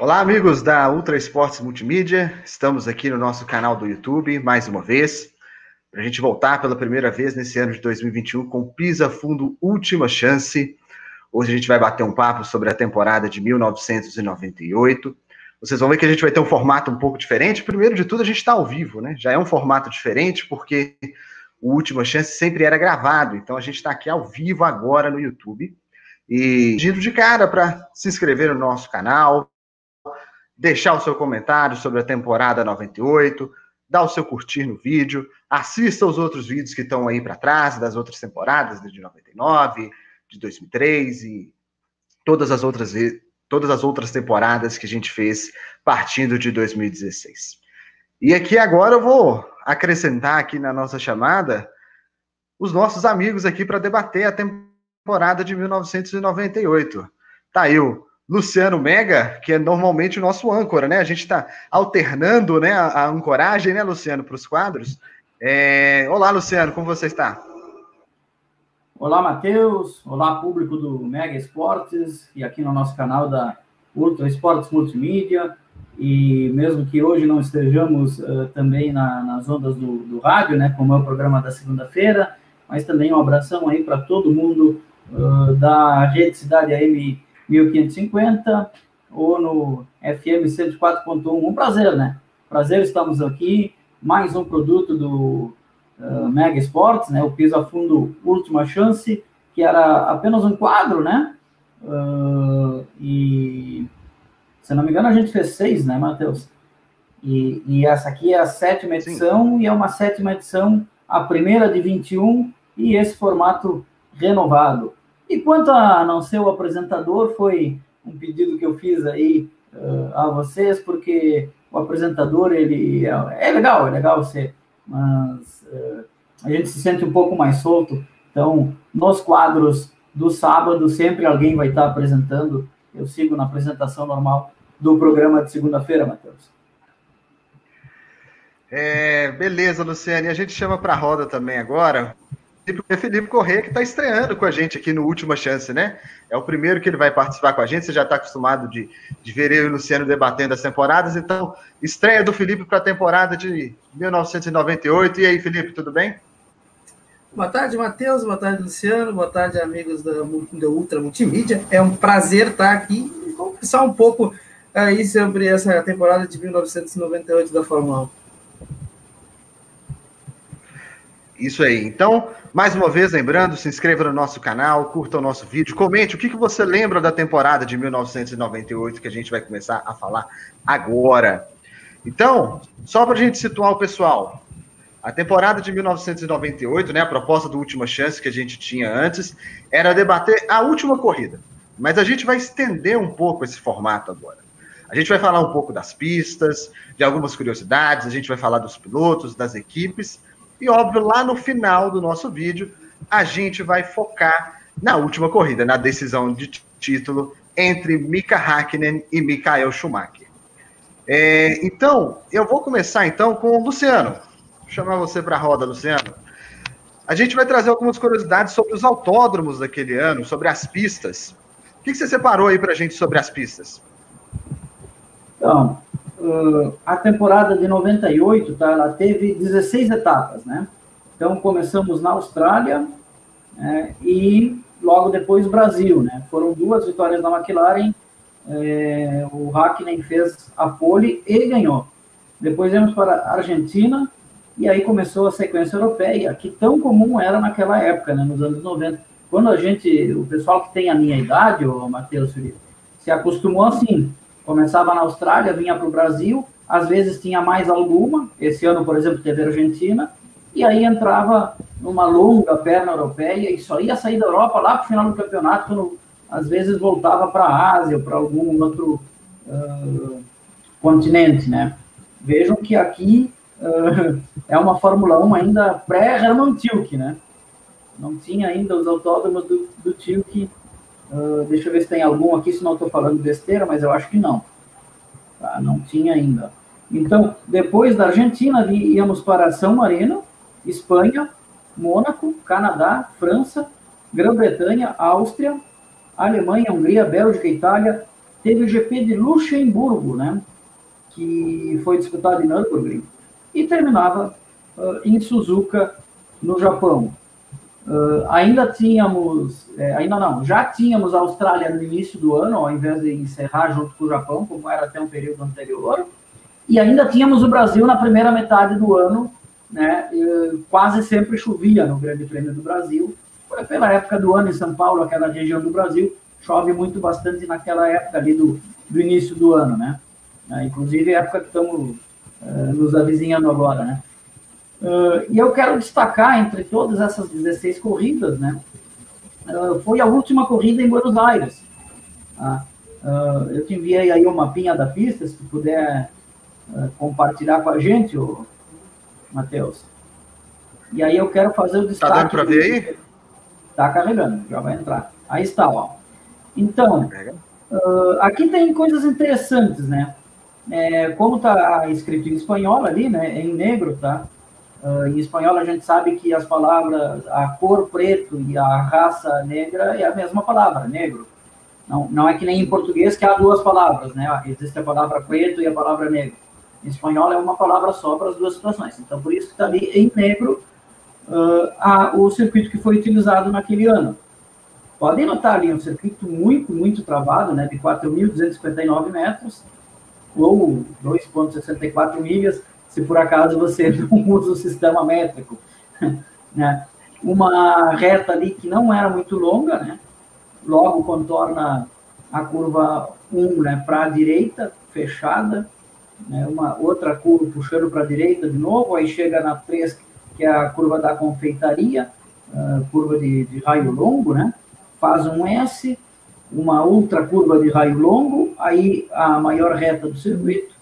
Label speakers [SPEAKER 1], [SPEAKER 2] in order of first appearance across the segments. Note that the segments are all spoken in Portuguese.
[SPEAKER 1] Olá, amigos da Ultra Esportes Multimídia. Estamos aqui no nosso canal do YouTube mais uma vez, para a gente voltar pela primeira vez nesse ano de 2021 com Pisa Fundo Última Chance. Hoje a gente vai bater um papo sobre a temporada de 1998. Vocês vão ver que a gente vai ter um formato um pouco diferente. Primeiro de tudo, a gente está ao vivo, né? Já é um formato diferente, porque o Última Chance sempre era gravado. Então a gente está aqui ao vivo agora no YouTube. E pedindo de cara para se inscrever no nosso canal, deixar o seu comentário sobre a temporada 98, dar o seu curtir no vídeo, assista os outros vídeos que estão aí para trás, das outras temporadas, de 99, de 2003 e todas as outras todas as outras temporadas que a gente fez partindo de 2016. E aqui agora eu vou acrescentar aqui na nossa chamada os nossos amigos aqui para debater a temporada de 1998. Tá aí o Luciano Mega, que é normalmente o nosso âncora, né? A gente está alternando né, a, a, ancoragem, né, Luciano, para os quadros. É... Olá, Luciano, como você está?
[SPEAKER 2] Olá, Matheus. Olá, público do Mega Esportes e aqui no nosso canal da Ultra Esportes Multimídia. E mesmo que hoje não estejamos uh, também na, nas ondas do, do, rádio, né, como é o programa da segunda-feira, mas também um abração aí para todo mundo uh, da Rede Cidade AM 1550 ou no FM 104.1. Um prazer, né? Prazer, estamos aqui. Mais um produto do uh, Mega Esportes, né? O Piso a Fundo Última Chance, que era apenas um quadro, né? Uh, e, se não me engano, a gente fez seis, né, Matheus? E, e essa aqui é a sétima edição, Sim. e é uma sétima edição, a primeira de 21, e esse formato renovado. E quanto a não ser o apresentador, foi um pedido que eu fiz aí uh, a vocês, porque o apresentador, ele é, é legal, é legal ser, mas uh, a gente se sente um pouco mais solto. Então, nos quadros do sábado, sempre alguém vai estar apresentando. Eu sigo na apresentação normal do programa de segunda-feira, Matheus.
[SPEAKER 1] É, beleza, Luciane. A gente chama para a roda também agora é Felipe Corrêa, que está estreando com a gente aqui no Última Chance, né? É o primeiro que ele vai participar com a gente. Você já está acostumado de, de ver eu e o Luciano debatendo as temporadas. Então, estreia do Felipe para a temporada de 1998. E aí, Felipe, tudo bem?
[SPEAKER 3] Boa tarde, Matheus. Boa tarde, Luciano. Boa tarde, amigos da, da Ultra Multimídia. É um prazer estar aqui e conversar um pouco aí sobre essa temporada de 1998 da Fórmula 1.
[SPEAKER 1] Isso aí. Então, mais uma vez, lembrando, se inscreva no nosso canal, curta o nosso vídeo, comente o que, que você lembra da temporada de 1998 que a gente vai começar a falar agora. Então, só para a gente situar o pessoal, a temporada de 1998, né, a proposta do Última Chance que a gente tinha antes, era debater a última corrida. Mas a gente vai estender um pouco esse formato agora. A gente vai falar um pouco das pistas, de algumas curiosidades, a gente vai falar dos pilotos, das equipes, e óbvio, lá no final do nosso vídeo, a gente vai focar na última corrida, na decisão de título entre Mika Hakkinen e Michael Schumacher. É, então, eu vou começar então com o Luciano. Vou chamar você para a roda, Luciano. A gente vai trazer algumas curiosidades sobre os autódromos daquele ano, sobre as pistas. O que, que você separou aí para a gente sobre as pistas?
[SPEAKER 2] Então, uh, a temporada de 98, tá, ela teve 16 etapas, né? Então, começamos na Austrália é, e logo depois Brasil, né? Foram duas vitórias da McLaren, é, o Hakkinen fez a pole e ganhou. Depois viemos para a Argentina e aí começou a sequência europeia, que tão comum era naquela época, né, nos anos 90. Quando a gente, o pessoal que tem a minha idade, o Matheus se acostumou assim, Começava na Austrália, vinha para o Brasil, às vezes tinha mais alguma. Esse ano, por exemplo, teve Argentina, e aí entrava numa longa perna europeia e só ia sair da Europa lá para o final do campeonato, quando às vezes voltava para a Ásia para algum outro uh, continente, né? Vejam que aqui uh, é uma Fórmula 1 ainda pré-Hermann Tilke, né? Não tinha ainda os autódromos do, do Tilke Uh, deixa eu ver se tem algum aqui, se não estou falando besteira, mas eu acho que não. Tá? Não tinha ainda. Então, depois da Argentina, íamos para São Marino, Espanha, Mônaco, Canadá, França, Grã-Bretanha, Áustria, Alemanha, Hungria, Bélgica, Itália, teve o GP de Luxemburgo, né? Que foi disputado em Nürburgring e terminava uh, em Suzuka, no Japão. Uh, ainda tínhamos, é, ainda não, já tínhamos a Austrália no início do ano, ao invés de encerrar junto com o Japão, como era até um período anterior, e ainda tínhamos o Brasil na primeira metade do ano, né? Quase sempre chovia no Grande Prêmio do Brasil, pela época do ano em São Paulo, aquela região do Brasil, chove muito bastante naquela época ali do, do início do ano, né? Uh, inclusive a época que estamos uh, nos avizinhando agora, né? Uh, e eu quero destacar entre todas essas 16 corridas, né? Uh, foi a última corrida em Buenos Aires. Tá? Uh, eu te enviei aí o mapinha da pista, se tu puder compartilhar com a gente, o Matheus. E aí eu quero fazer o tá destaque.
[SPEAKER 1] Tá dando para ver aí?
[SPEAKER 2] Tá carregando, já vai entrar. Aí está, ó. Então, aqui tem coisas interessantes, né? É, como está escrito em espanhol ali, né? Em negro, tá? Uh, em espanhol, a gente sabe que as palavras, a cor preto e a raça negra é a mesma palavra, negro. Não, não é que nem em português que há duas palavras, né? Existe a palavra preto e a palavra negro. Em espanhol é uma palavra só para as duas situações. Então, por isso que está ali em negro uh, a, o circuito que foi utilizado naquele ano. Podem notar ali um circuito muito, muito travado, né? De 4.259 metros, ou 2,64 milhas, se por acaso você não usa o sistema métrico. Né? Uma reta ali que não era muito longa, né? logo contorna a curva 1 né, para a direita, fechada, né? uma outra curva puxando para a direita de novo, aí chega na 3, que é a curva da confeitaria, uh, curva de, de raio longo, né? faz um S, uma outra curva de raio longo, aí a maior reta do circuito,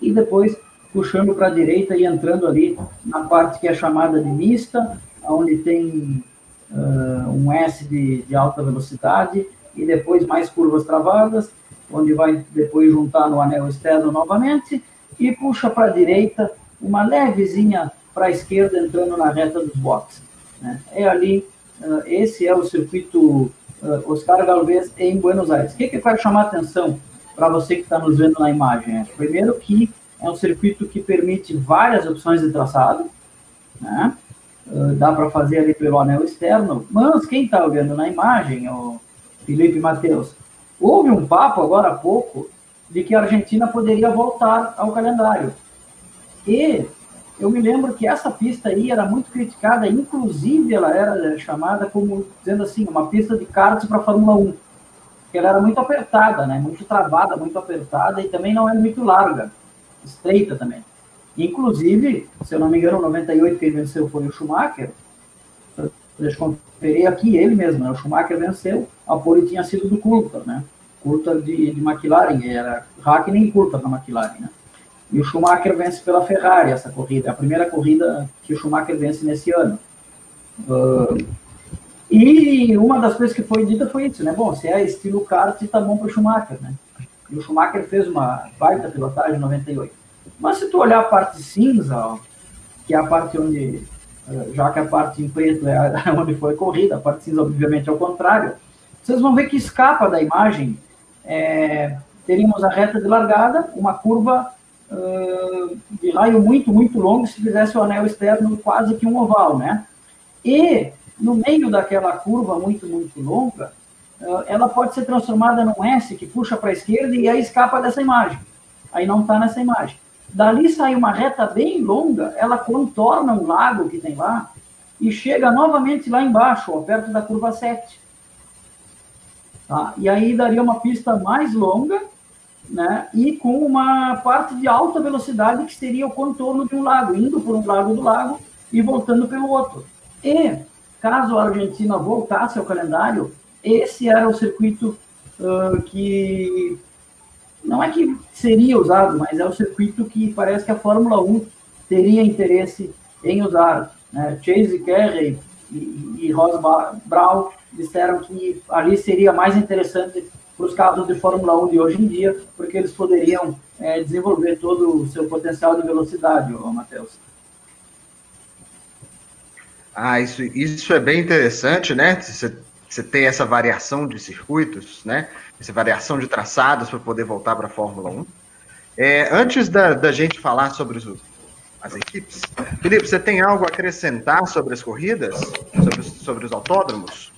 [SPEAKER 2] e depois puxando para a direita e entrando ali na parte que é chamada de mista, onde tem uh, um S de, de, alta velocidade e depois mais curvas travadas, onde vai depois juntar no anel externo novamente e puxa para a direita uma levezinha para a esquerda entrando na reta dos boxes. Né? É ali, uh, esse é o circuito uh, Oscar Galvez em Buenos Aires. O que, que eu chamar a atenção para você que está nos vendo na imagem? É, primeiro que é um circuito que permite várias opções de traçado, né? Uh, dá para fazer ali pelo anel externo, mas quem está olhando na imagem, o Felipe Matheus, houve um papo agora há pouco de que a Argentina poderia voltar ao calendário. E eu me lembro que essa pista aí era muito criticada, inclusive ela era chamada como, dizendo assim, uma pista de karts para Fórmula 1, porque ela era muito apertada, né? muito travada, muito apertada e também não era muito larga estreita também. Inclusive, se eu não me engano, 98 quem venceu foi o Schumacher. Deixa eu conferir aqui ele mesmo, né? o Schumacher venceu, a pole tinha sido do Coulter, né? Coulter de, de McLaren, era Hackney e Coulter na McLaren, né? E o Schumacher vence pela Ferrari essa corrida, é a primeira corrida que o Schumacher vence nesse ano. Uh, e uma das coisas que foi dita foi isso, né? Bom, se é estilo kart, tá bom para o Schumacher, né? E o Schumacher fez uma baita pilotagem em 98. Mas se tu olhar a parte cinza, ó, que é a parte onde, eh, já que a parte em preto é onde foi corrida, a parte cinza obviamente é o contrário, vocês vão ver que escapa da imagem, é, teríamos a reta de largada, uma curva uh, de raio muito, muito longo, se fizesse o anel externo quase que um oval, né? E no meio daquela curva muito, muito longa, ela pode ser transformada num S que puxa para a esquerda e aí escapa dessa imagem. Aí não está nessa imagem. Dali sai uma reta bem longa, ela contorna um lago que tem lá e chega novamente lá embaixo, ó, perto da curva 7. Tá? E aí daria uma pista mais longa, né? E com uma parte de alta velocidade que seria o contorno de um lago, indo por um lado do lago e voltando pelo outro. E caso a Argentina voltasse ao calendário, esse era o circuito uh, que não é que seria usado, mas é o circuito que parece que a Fórmula 1 teria interesse em usar. Né? Chase Carey e, e Ross Brown disseram que ali seria mais interessante para os carros de Fórmula 1 de hoje em dia, porque eles poderiam é, desenvolver todo o seu potencial de velocidade, Matheus.
[SPEAKER 1] Ah, isso, isso é bem interessante, né? Você você ter essa variação de circuitos, né? Essa variação de traçados para poder voltar para a Fórmula 1. É, antes da, da, gente falar sobre os, as equipes, Felipe, você tem algo a acrescentar sobre as corridas? Sobre, sobre os autódromos?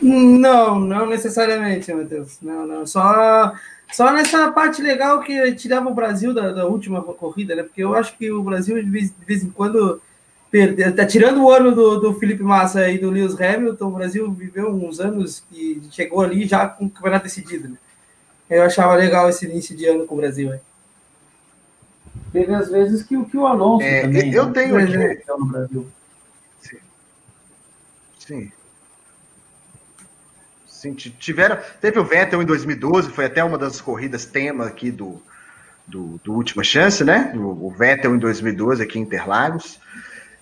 [SPEAKER 3] Não, não necessariamente, Matheus. Não, não. Só, só nessa parte legal que tirava o Brasil da, da última corrida, né? Porque eu acho que o Brasil, de vez, de vez em quando, perdeu. Tá tirando o ano do, do Felipe Massa e do Lewis Hamilton, o Brasil viveu uns anos que chegou ali já com o campeonato decidido. Né? Eu achava legal esse início de ano com o Brasil. Né?
[SPEAKER 2] Teve às vezes que, que o Alonso é, também.
[SPEAKER 1] Eu né? tenho aqui. No Brasil. Sim. Sim. Sim, tiveram, teve o Vettel em 2012, foi até uma das corridas tema aqui do, do, do Última Chance, né? O, o, Vettel em 2012 aqui em Interlagos.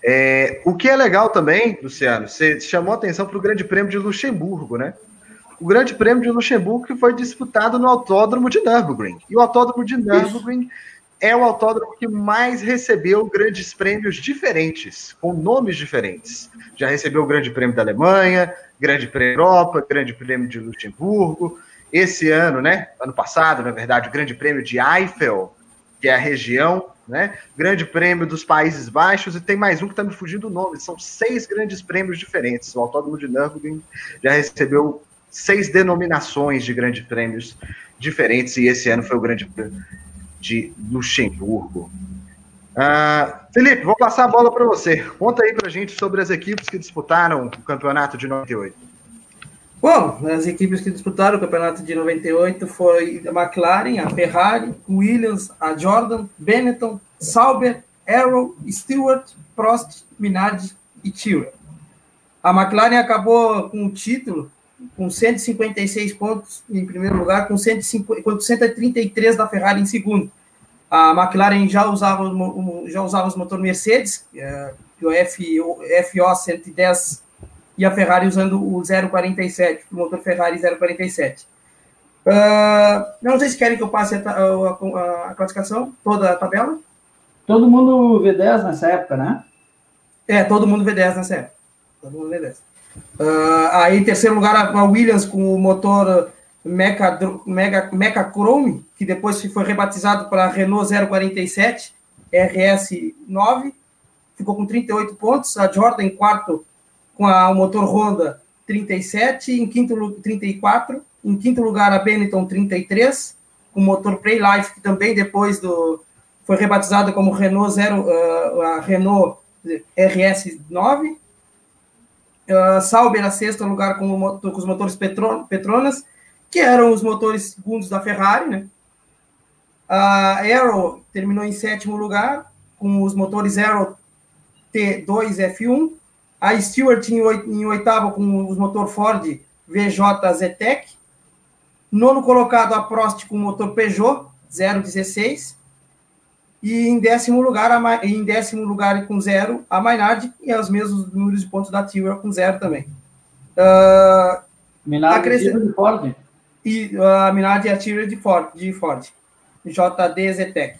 [SPEAKER 1] É, o que é legal também, Luciano, você chamou atenção para o Grande Prêmio de Luxemburgo, né? O Grande Prêmio de Luxemburgo que foi disputado no Autódromo de Nürburgring. E o Autódromo de Nürburgring Isso. é o autódromo que mais recebeu grandes prêmios diferentes, com nomes diferentes. Já recebeu o Grande Prêmio da Alemanha, Grande Prêmio Europa, Grande Prêmio de Luxemburgo. Esse ano, né? Ano passado, na verdade, o Grande Prêmio de Eiffel, que é a região, né? Grande Prêmio dos Países Baixos e tem mais um que está me fugindo o nome. São seis grandes prêmios diferentes. O Autódromo de Nürburgring já recebeu seis denominações de grandes prêmios diferentes e esse ano foi o Grande Prêmio de Luxemburgo. Uh, Felipe, vou passar a bola para você. Conta aí para a gente sobre as equipes que disputaram o campeonato de 98.
[SPEAKER 3] Bom, as equipes que disputaram o campeonato de 98 foi a McLaren, a Ferrari, Williams, a Jordan, Benetton, Sauber, Arrow, Stewart, Prost, Minardi e Tyrrell. A McLaren acabou com o título com 156 pontos em primeiro lugar, com 150, 133 da Ferrari em segundo. A McLaren já usava, já usava os motores Mercedes, é, o FO 110, e a Ferrari usando o 047, o motor Ferrari 047. Uh, não sei se querem que eu passe a, a, a, classificação, toda a tabela.
[SPEAKER 2] Todo mundo V10 nessa época, né?
[SPEAKER 3] É, todo mundo V10 nessa época. Todo mundo V10. Uh, aí, em terceiro lugar, a Williams com o motor Mecha, Mega, Mecha Chrome, que depois foi rebatizado para Renault 047 RS9, ficou com 38 pontos. A Jordan em quarto com a, o motor Honda 37, em quinto 34, em quinto lugar a Benetton 33, com o motor Playlife, que também depois do foi rebatizado como Renault 0, uh, a Renault RS9. Uh, Sauber a sexto lugar com, o, com os motores Petronas que eram os motores segundos da Ferrari, né? A Aero terminou em sétimo lugar, com os motores Aero T2 F1. A Stewart em oitavo, com os motor Ford VJ Zetec. Nono colocado, a Prost com o motor Peugeot 016. E em décimo lugar, a, em décimo lugar com zero, a Maynard, e os mesmos números de pontos da Tyrrell com zero também.
[SPEAKER 2] Uh, Maynard acrescent... de Ford
[SPEAKER 3] e a Minardi Artillery de Ford, de Ford JD Zetec.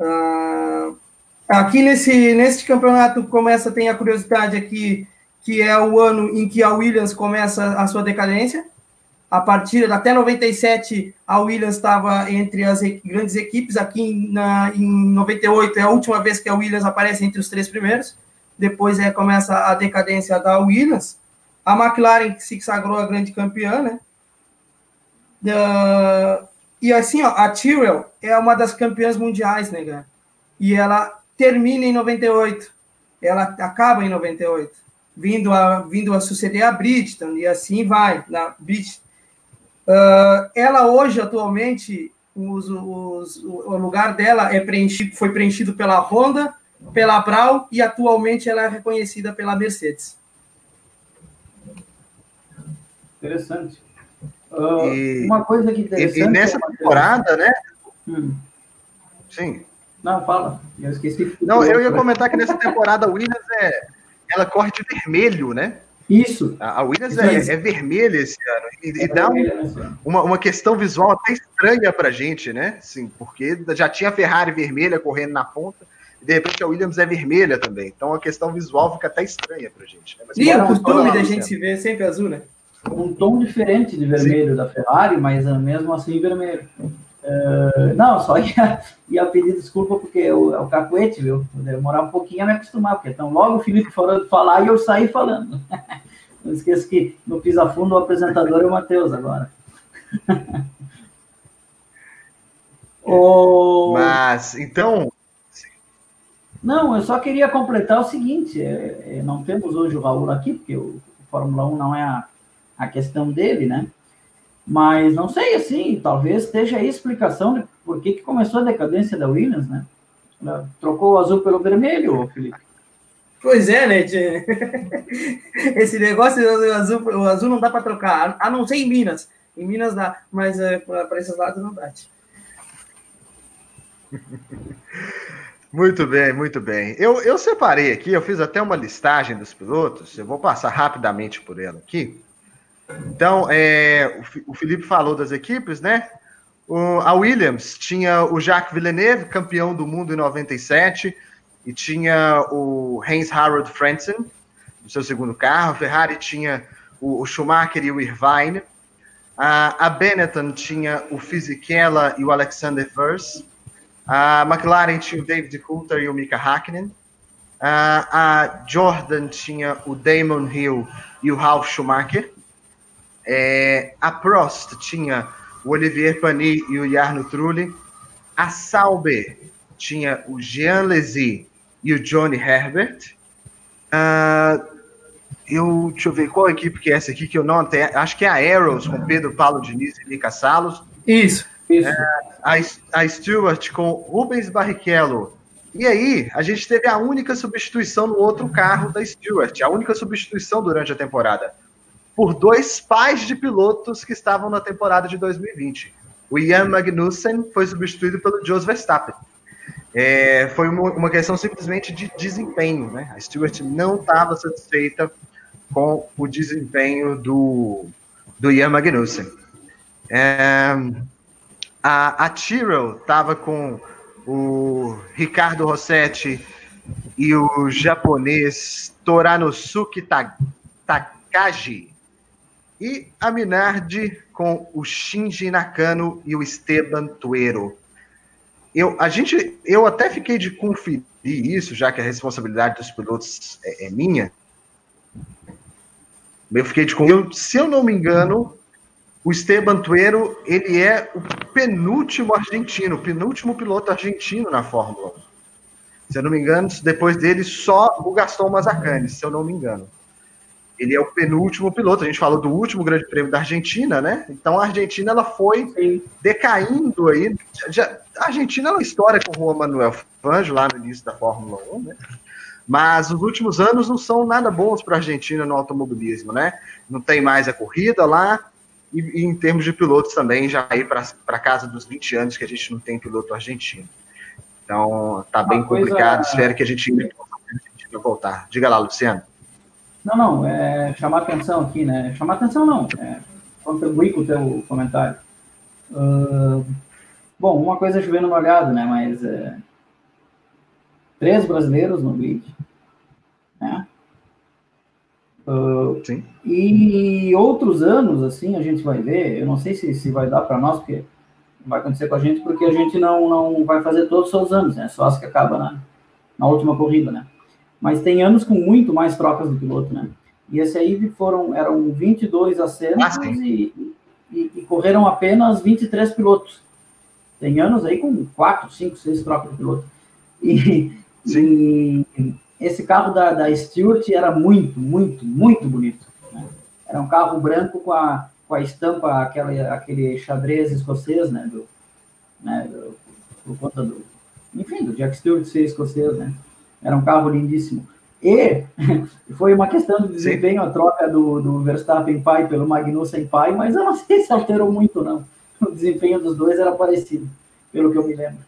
[SPEAKER 3] Uh, aqui nesse, nesse campeonato começa, tem a curiosidade aqui, que é o ano em que a Williams começa a sua decadência. A partir até 97, a Williams estava entre as grandes equipes. Aqui na, em 98 é a última vez que a Williams aparece entre os três primeiros. Depois é, começa a decadência da Williams. A McLaren que se sagrou a grande campeã, né? Uh, e assim, ó, a Tyrrell é uma das campeãs mundiais, né, cara? E ela termina em 98. Ela acaba em 98. Vindo a, vindo a suceder a Bridgestone, e assim vai, na. Uh, ela hoje, atualmente, os, os, o lugar dela é preenchido, foi preenchido pela Honda, pela Brau, e atualmente ela é reconhecida pela Mercedes.
[SPEAKER 2] Interessante. Uh, e, uma coisa que interessante.
[SPEAKER 1] E, e nessa temporada, né? Hum. Sim.
[SPEAKER 2] Não, fala. Eu esqueci.
[SPEAKER 1] Não, eu ia comentar que nessa temporada a Williams é, ela corre de vermelho, né?
[SPEAKER 2] Isso.
[SPEAKER 1] A Williams é, é, vermelha esse ano. E, é e dá um, uma, uma questão visual até estranha pra gente, né? Sim, porque já tinha a Ferrari vermelha correndo na ponta. e de repente a Williams é vermelha também. Então a questão visual fica até estranha pra gente. Né?
[SPEAKER 3] Mas, e o costume da gente se ver sempre azul, né?
[SPEAKER 2] Um tom diferente de vermelho Sim. da Ferrari, mas ah, mesmo assim vermelho. Uh, não, só ia, ia pedir desculpa porque o, é o cacuete, viu? Demorar um pouquinho a me acostumar, porque então logo o Felipe falando falar e eu saí falando. Não esqueça que no Pisa Fundo o apresentador é o Matheus agora.
[SPEAKER 1] o... Mas, então.
[SPEAKER 2] Não, eu só queria completar o seguinte: é, é, não temos hoje o Raul aqui, porque o, o Fórmula 1 não é a, a questão dele, né? Mas não sei, assim, talvez esteja aí a explicação de por que, que começou a decadência da Williams, né? Trocou o azul pelo vermelho, Felipe.
[SPEAKER 3] Pois é, né? Esse negócio do azul, o azul não dá para trocar, a não ser em Minas. Em Minas dá, mas é, para esses lados não dá.
[SPEAKER 1] Muito bem, muito bem. Eu, eu separei aqui, eu fiz até uma listagem dos pilotos, eu vou passar rapidamente por ela aqui. Então, é, o Felipe falou das equipes, né? O, a Williams tinha o Jacques Villeneuve, campeão do mundo em 97, e tinha o Heinz Harald Frentzen no seu segundo carro. A Ferrari tinha o, o Schumacher e o Irvine. A, a Benetton tinha o Fisichella e o Alexander Wurz. A McLaren tinha o David Coulter e o Mika Hakkinen. A, a Jordan tinha o Damon Hill e o Ralf Schumacher. É, a Prost tinha o Olivier Panis e o Jarno Trulli. A Sauber tinha o Jean Lézy e o Johnny Herbert. Uh, eu, deixa eu ver qual equipe que é essa aqui que eu não até, acho que é a Arrows com Pedro Paulo Diniz e Mica Salos.
[SPEAKER 3] Isso, isso.
[SPEAKER 1] Uh, a, a Stewart com Rubens Barrichello. E aí, a gente teve a única substituição no outro carro da Stewart, a única substituição durante a temporada, por dois pais de pilotos que estavam na temporada de 2020. O Ian Magnussen foi substituído pelo Jos Verstappen. É, foi uma, uma, questão simplesmente de desempenho, né? A Stewart não estava satisfeita com o desempenho do, do Ian Magnussen. É, a, a Tyrrell estava com o Ricardo Rossetti e o japonês Toranosuke Takagi. E a Minardi com o Shinji Nakano e o Esteban Tuero eu, a gente, eu até fiquei de conferir isso, já que a responsabilidade dos pilotos é, é minha. Eu fiquei de conferir. Se eu não me engano, o Esteban Tuero, ele é o penúltimo argentino, o penúltimo piloto argentino na Fórmula 1. Se eu não me engano, depois dele, só o Gaston Mazzacani, se eu não me engano. Ele é o penúltimo piloto. A gente falou do último Grande Prêmio da Argentina, né? Então a Argentina ela foi Sim. decaindo aí. Já, a Argentina é uma história com o Juan Manuel Fangio lá no início da Fórmula 1, né? Mas os últimos anos não são nada bons para a Argentina no automobilismo, né? Não tem mais a corrida lá, e, e em termos de pilotos também, já aí para casa dos 20 anos que a gente não tem piloto argentino. Então, tá bem coisa... complicado. Espero que a gente possa voltar. Diga lá, Luciano.
[SPEAKER 2] Não, não, é chamar atenção aqui, né? Chamar atenção não, é contribuir com o teu comentário. Uh, bom, uma coisa é chovendo molhado, né? Mas é, três brasileiros no grid, né? Uh, Sim. E outros anos, assim, a gente vai ver, eu não sei se, se vai dar para nós, porque vai acontecer com a gente, porque a gente não, não vai fazer todos os anos, né? Só as que acaba na, na última corrida, né? Mas tem anos com muito mais trocas do piloto, né? E esse aí foram, eram 22 assentos ah, e, e, e, correram apenas 23 pilotos. Tem anos aí com 4, 5, 6 trocas de piloto. E, e esse carro da, da Stewart era muito, muito, muito bonito. Né? Era um carro branco com a, com a estampa, aquela, aquele xadrez escocês, né? Do, né? Do, por conta do, enfim, do Jack Stewart ser escocês, né? Era um carro lindíssimo. E foi uma questão de desempenho Sim. a troca do, do Verstappen pai pelo Magnussen pai, mas eu não sei se alterou muito, não. O desempenho dos dois era parecido, pelo que eu me lembro.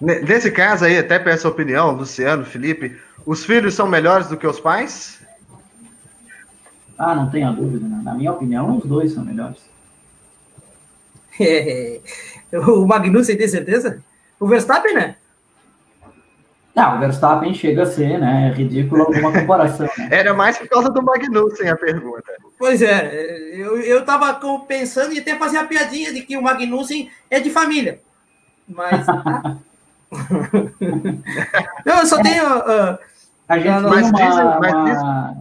[SPEAKER 1] Nesse caso aí, até peço a opinião, Luciano, Felipe, os filhos são melhores do que os pais?
[SPEAKER 2] Ah, não tenha dúvida. Né? Na minha opinião, os dois são melhores.
[SPEAKER 3] O Magnussen tem certeza? O Verstappen, né?
[SPEAKER 2] Não, o Verstappen chega a ser, né? É ridículo alguma comparação. Né?
[SPEAKER 1] Era mais por causa do Magnussen a pergunta.
[SPEAKER 3] Pois é, eu, eu tava pensando em até fazer a piadinha de que o Magnussen é de família. Mas. não, eu só tenho. Uh,
[SPEAKER 2] a gente tem uma, dizem, uma...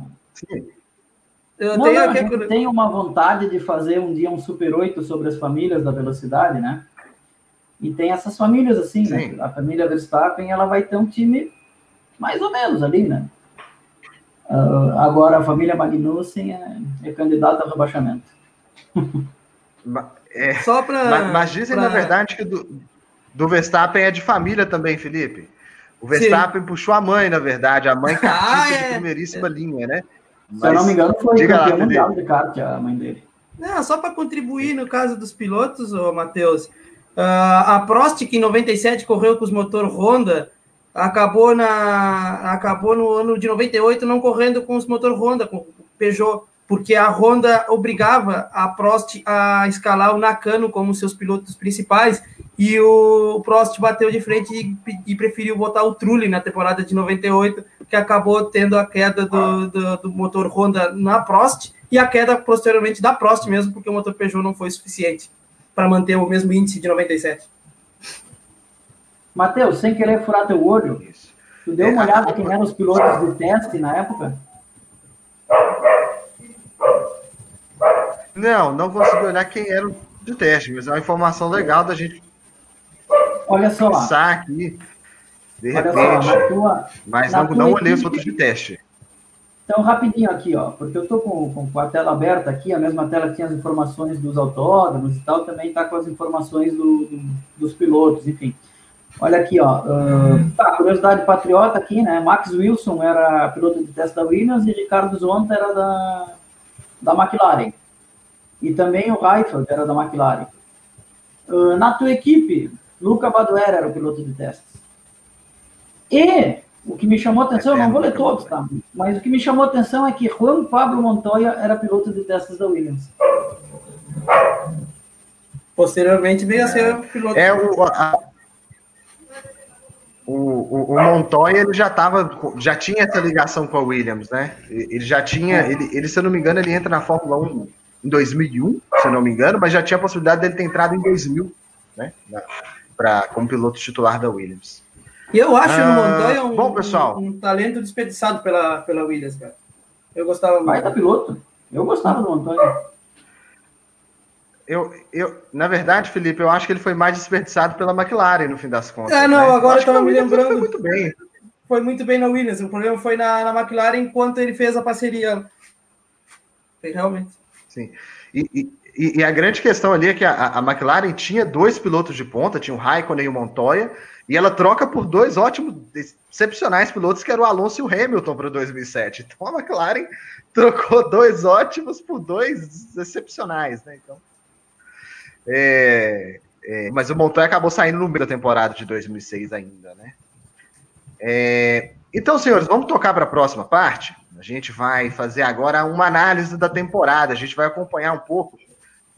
[SPEAKER 2] Eu não, tenho, não, a gente tem uma vontade de fazer um dia um Super 8 sobre as famílias da velocidade, né? E tem essas famílias assim, né? A família Verstappen, ela vai ter um time mais ou menos ali, né? Uh, agora a família Magnussen é, é candidata a rebaixamento.
[SPEAKER 1] É, Só pra, mas, mas dizem, pra... na verdade, que do, do Verstappen é de família também, Felipe. O Verstappen Sim. puxou a mãe, na verdade, a mãe cartista ah, é. de primeiríssima é. linha, né?
[SPEAKER 2] Mas, Se eu não me engano, foi campeão mundial de kart a mãe dele.
[SPEAKER 3] Não, só para contribuir no caso dos pilotos, Matheus, Uh, a Prost, que em 97 correu com os motor Honda, acabou, na, acabou no ano de 98 não correndo com os motor Honda, com o Peugeot, porque a Honda obrigava a Prost a escalar o Nakano como seus pilotos principais, e o Prost bateu de frente e, e preferiu botar o Trulli na temporada de 98, que acabou tendo a queda do, do, do motor Honda na Prost, e a queda posteriormente da Prost mesmo, porque o motor Peugeot não foi suficiente para manter o mesmo índice de 97.
[SPEAKER 2] Matheus, sem querer furar teu olho, tu deu uma olhada quem eram os pilotos de teste na época?
[SPEAKER 1] Não, não consegui olhar quem era de teste, mas é uma informação legal da gente
[SPEAKER 2] Olha só.
[SPEAKER 1] pensar aqui, de Olha repente. Só, tua, mas não, não olhei os outros de teste.
[SPEAKER 2] Então, rapidinho aqui, ó, porque eu estou com, com a tela aberta aqui, a mesma tela que tinha as informações dos autódromos e tal, também está com as informações do, do, dos pilotos, enfim. Olha aqui, ó, uh, tá, curiosidade patriota aqui, né, Max Wilson era piloto de teste da Williams e Ricardo Zonta era da, da McLaren. E também o Heifeld era da McLaren. Uh, na tua equipe, Luca Badoer era o piloto de testes. E o que me chamou a atenção, eu não vou ler todos, tá? Mas o que me chamou a atenção é que Juan Pablo Montoya era piloto de testes da Williams.
[SPEAKER 3] Posteriormente veio a ser piloto.
[SPEAKER 1] É o, a, o, o, o, Montoya ele já tava, já tinha essa ligação com a Williams, né? Ele já tinha, é. ele, ele, se eu não me engano, ele entra na Fórmula 1 em 2001, se eu não me engano, mas já tinha a possibilidade dele ter entrado em 2000, né? Pra, como piloto titular da Williams.
[SPEAKER 3] E eu acho ah, o Montoya um,
[SPEAKER 1] bom, pessoal.
[SPEAKER 3] Um, um, talento desperdiçado pela, pela Williams, cara. Eu gostava
[SPEAKER 2] muito. Vai da piloto. Eu gostava do Montoya.
[SPEAKER 1] Eu, eu, na verdade, Felipe, eu acho que ele foi mais desperdiçado pela McLaren, no fim das contas.
[SPEAKER 3] É, não, né? agora eu estava me lembrando. Foi muito bem. Foi muito bem na Williams. O problema foi na, na McLaren enquanto ele fez a parceria. Realmente.
[SPEAKER 1] Sim. E, e, e, a grande questão ali é que a, a McLaren tinha dois pilotos de ponta, tinha o Raikkonen e o Montoya, e ela troca por dois ótimos, excepcionais pilotos, que eram o Alonso e o Hamilton para 2007. Então a McLaren trocou dois ótimos por dois excepcionais, né? Então, é, é, mas o Montoya acabou saindo no meio da temporada de 2006 ainda, né? É, então, senhores, vamos tocar para a próxima parte. A gente vai fazer agora uma análise da temporada. A gente vai acompanhar um pouco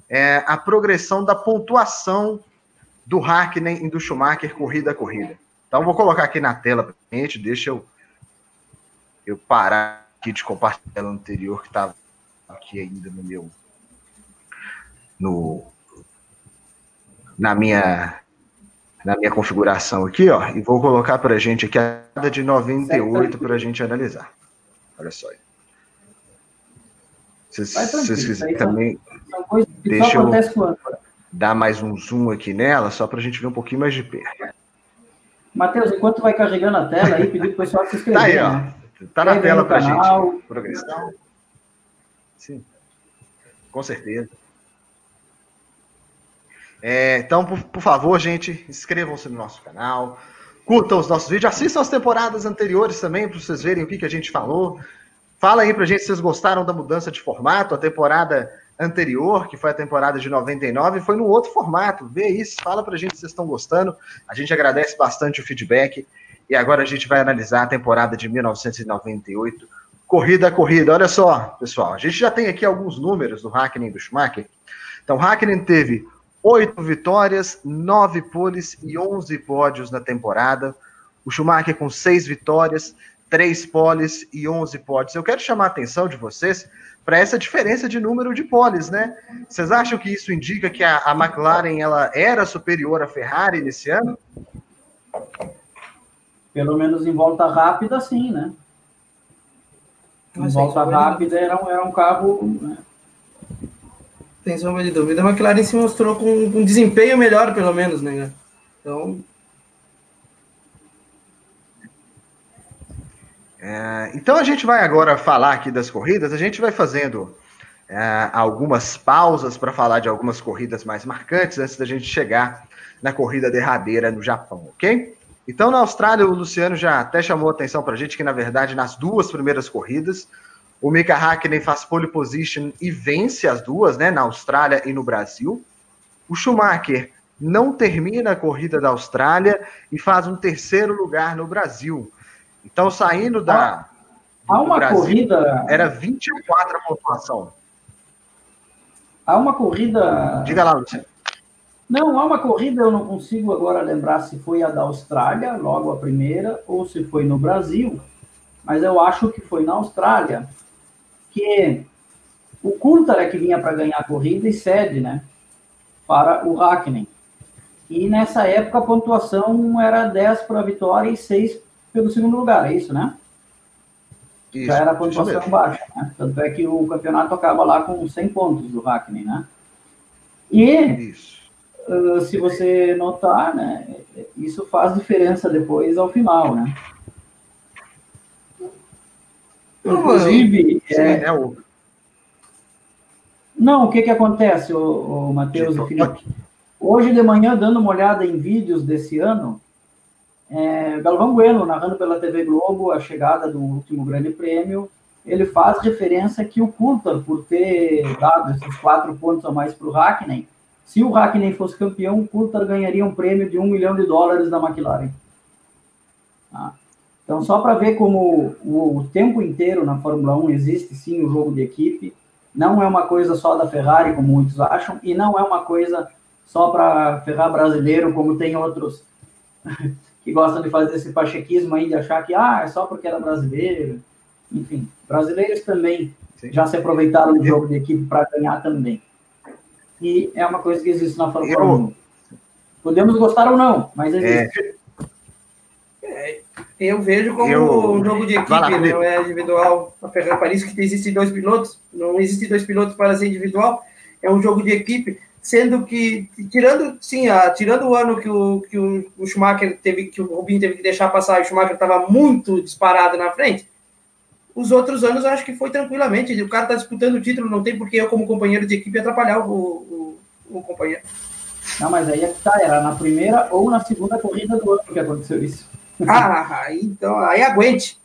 [SPEAKER 1] é, a progressão da pontuação do Hackney e do Schumacher corrida a corrida. Então vou colocar aqui na tela para gente, deixa eu eu parar aqui de compartilhar o anterior que estava aqui ainda no meu no na minha na minha configuração aqui, ó, e vou colocar para a gente aqui a cada de 98 para a gente analisar. Olha só. Se vocês quiserem também, deixa eu dar mais um zoom aqui nela, só para a gente ver um pouquinho mais de perto.
[SPEAKER 2] Matheus, enquanto vai carregando a tela aí, pedir para o pessoal se inscrever.
[SPEAKER 1] Tá aí, ó. Né? Tá na tela para gente. Progressão. Sim, com certeza. É, então, por, por, favor, gente, inscrevam-se no nosso canal, curtam os nossos vídeos, assistam as temporadas anteriores também, para vocês verem o que, que a gente falou. Fala aí pra gente se vocês gostaram da mudança de formato. A temporada anterior, que foi a temporada de 99, foi no outro formato. Vê isso, fala pra gente se vocês estão gostando. A gente agradece bastante o feedback. E agora a gente vai analisar a temporada de 1998, corrida a corrida. Olha só, pessoal, a gente já tem aqui alguns números do Hackney e do Schumacher. Então, Hackney teve oito vitórias, nove poles e onze pódios na temporada. O Schumacher com seis vitórias, três poles e onze pódios. Eu quero chamar a atenção de vocês para essa diferença de número de poles, né? Vocês acham que isso indica que a, a McLaren ela era superior à Ferrari nesse ano?
[SPEAKER 2] Pelo menos em volta rápida, sim, né? Em volta rápida era um, era um carro. Né?
[SPEAKER 3] Tem sombra de dúvida. A McLaren se mostrou com um desempenho melhor, pelo menos, né? Então.
[SPEAKER 1] É, então a gente vai agora falar aqui das corridas. A gente vai fazendo é, algumas pausas para falar de algumas corridas mais marcantes antes da gente chegar na corrida derradeira no Japão, ok? Então, na Austrália, o Luciano já até chamou atenção para a gente que, na verdade, nas duas primeiras corridas, o Mika Hakkinen faz pole position e vence as duas, né, na Austrália e no Brasil. O Schumacher não termina a corrida da Austrália e faz um terceiro lugar no Brasil. Então, saindo da.
[SPEAKER 2] Há uma Brasil, corrida.
[SPEAKER 1] Era 24 a pontuação.
[SPEAKER 2] Há uma corrida.
[SPEAKER 1] Diga lá, Luciano.
[SPEAKER 2] Não, há uma corrida, eu não consigo agora lembrar se foi a da Austrália, logo a primeira, ou se foi no Brasil, mas eu acho que foi na Austrália, que o Coulter é que vinha para ganhar a corrida e cede, né, para o Hackney. E nessa época a pontuação era 10 para a vitória e 6 pelo segundo lugar, é isso, né? Isso, Já era a pontuação baixa, né? Tanto é que o campeonato acaba lá com 100 pontos do Hackney, né? E uh, se você notar, né, isso faz diferença depois ao final, né? Inclusive, Sim, é... é o... Não, o que que acontece, o, o Matheus e Felipe? Hoje de manhã, dando uma olhada em vídeos desse ano, é, Galvão Bueno, narrando pela TV Globo a chegada do último grande prêmio, ele faz referência que o Coulter, por ter dado esses quatro pontos a mais para o Hackney, se o Hackney fosse campeão, o Coulthard ganharia um prêmio de um milhão de dólares da McLaren. Tá? Então, só para ver como o, o, tempo inteiro na Fórmula 1 existe sim o jogo de equipe, não é uma coisa só da Ferrari, como muitos acham, e não é uma coisa só para ferrar brasileiro, como tem outros que gostam de fazer esse pachequismo aí, de achar que ah, é só porque era brasileiro. Enfim, brasileiros também sim. já se aproveitaram do jogo de equipe para ganhar também e é uma coisa que existe na Fórmula eu... 1. Podemos gostar ou não, mas existe.
[SPEAKER 3] É... Eu vejo como eu... um jogo de equipe, lá, não é individual. A Ferrari Paris que existem dois pilotos, não existem dois pilotos para ser individual, é um jogo de equipe, sendo que, tirando, sim, a, tirando o ano que o, que o, o Schumacher teve, que o Rubinho teve que deixar passar, o Schumacher estava muito disparado na frente, os outros anos eu acho que foi tranquilamente. O cara está disputando o título, não tem por que eu, como companheiro de equipe, atrapalhar o, o, o companheiro.
[SPEAKER 2] Não, mas aí é que tá, era na primeira ou na segunda corrida do ano que aconteceu isso.
[SPEAKER 3] Ah, então, aí aguente.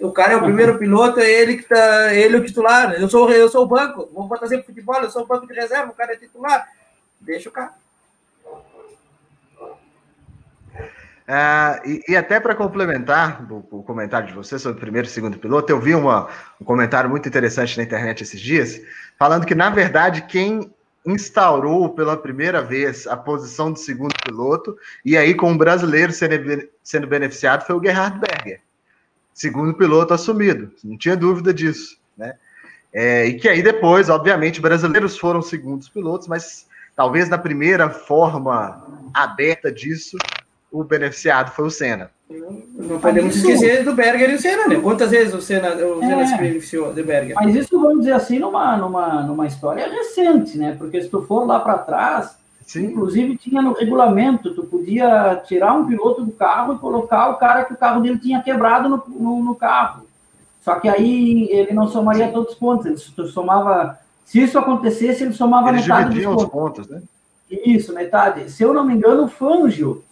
[SPEAKER 3] O cara é o primeiro piloto, é ele que tá, ele é o titular. Eu sou, eu sou o banco, vou botar sempre futebol, eu sou o banco de reserva, o cara é titular. Deixa o cara.
[SPEAKER 1] Uh, e, e, até para complementar o, o, comentário de você sobre o primeiro e segundo piloto, eu vi uma, um comentário muito interessante na internet esses dias, falando que, na verdade, quem instaurou pela primeira vez a posição de segundo piloto, e aí com o brasileiro sendo, sendo beneficiado, foi o Gerhard Berger. Segundo piloto assumido, não tinha dúvida disso. Né? É, e que aí depois, obviamente, brasileiros foram segundos pilotos, mas talvez na primeira forma aberta disso, o beneficiado foi o Senna.
[SPEAKER 3] Não, podemos isso... esquecer do Berger e o Senna, né? Quantas vezes o Senna, o Senna é, se beneficiou do Berger?
[SPEAKER 2] Mas isso, vamos dizer assim, numa, numa, numa história recente, né? Porque se tu for lá para trás, Sim. inclusive tinha no regulamento, tu podia tirar um piloto do carro e colocar o cara que o carro dele tinha quebrado no, no, no carro. Só que aí ele não somaria todos os pontos, ele somava. Se isso acontecesse, ele somava Eles metade dos pontos. Os pontos né? Isso, metade. Se eu não me engano, o Fangio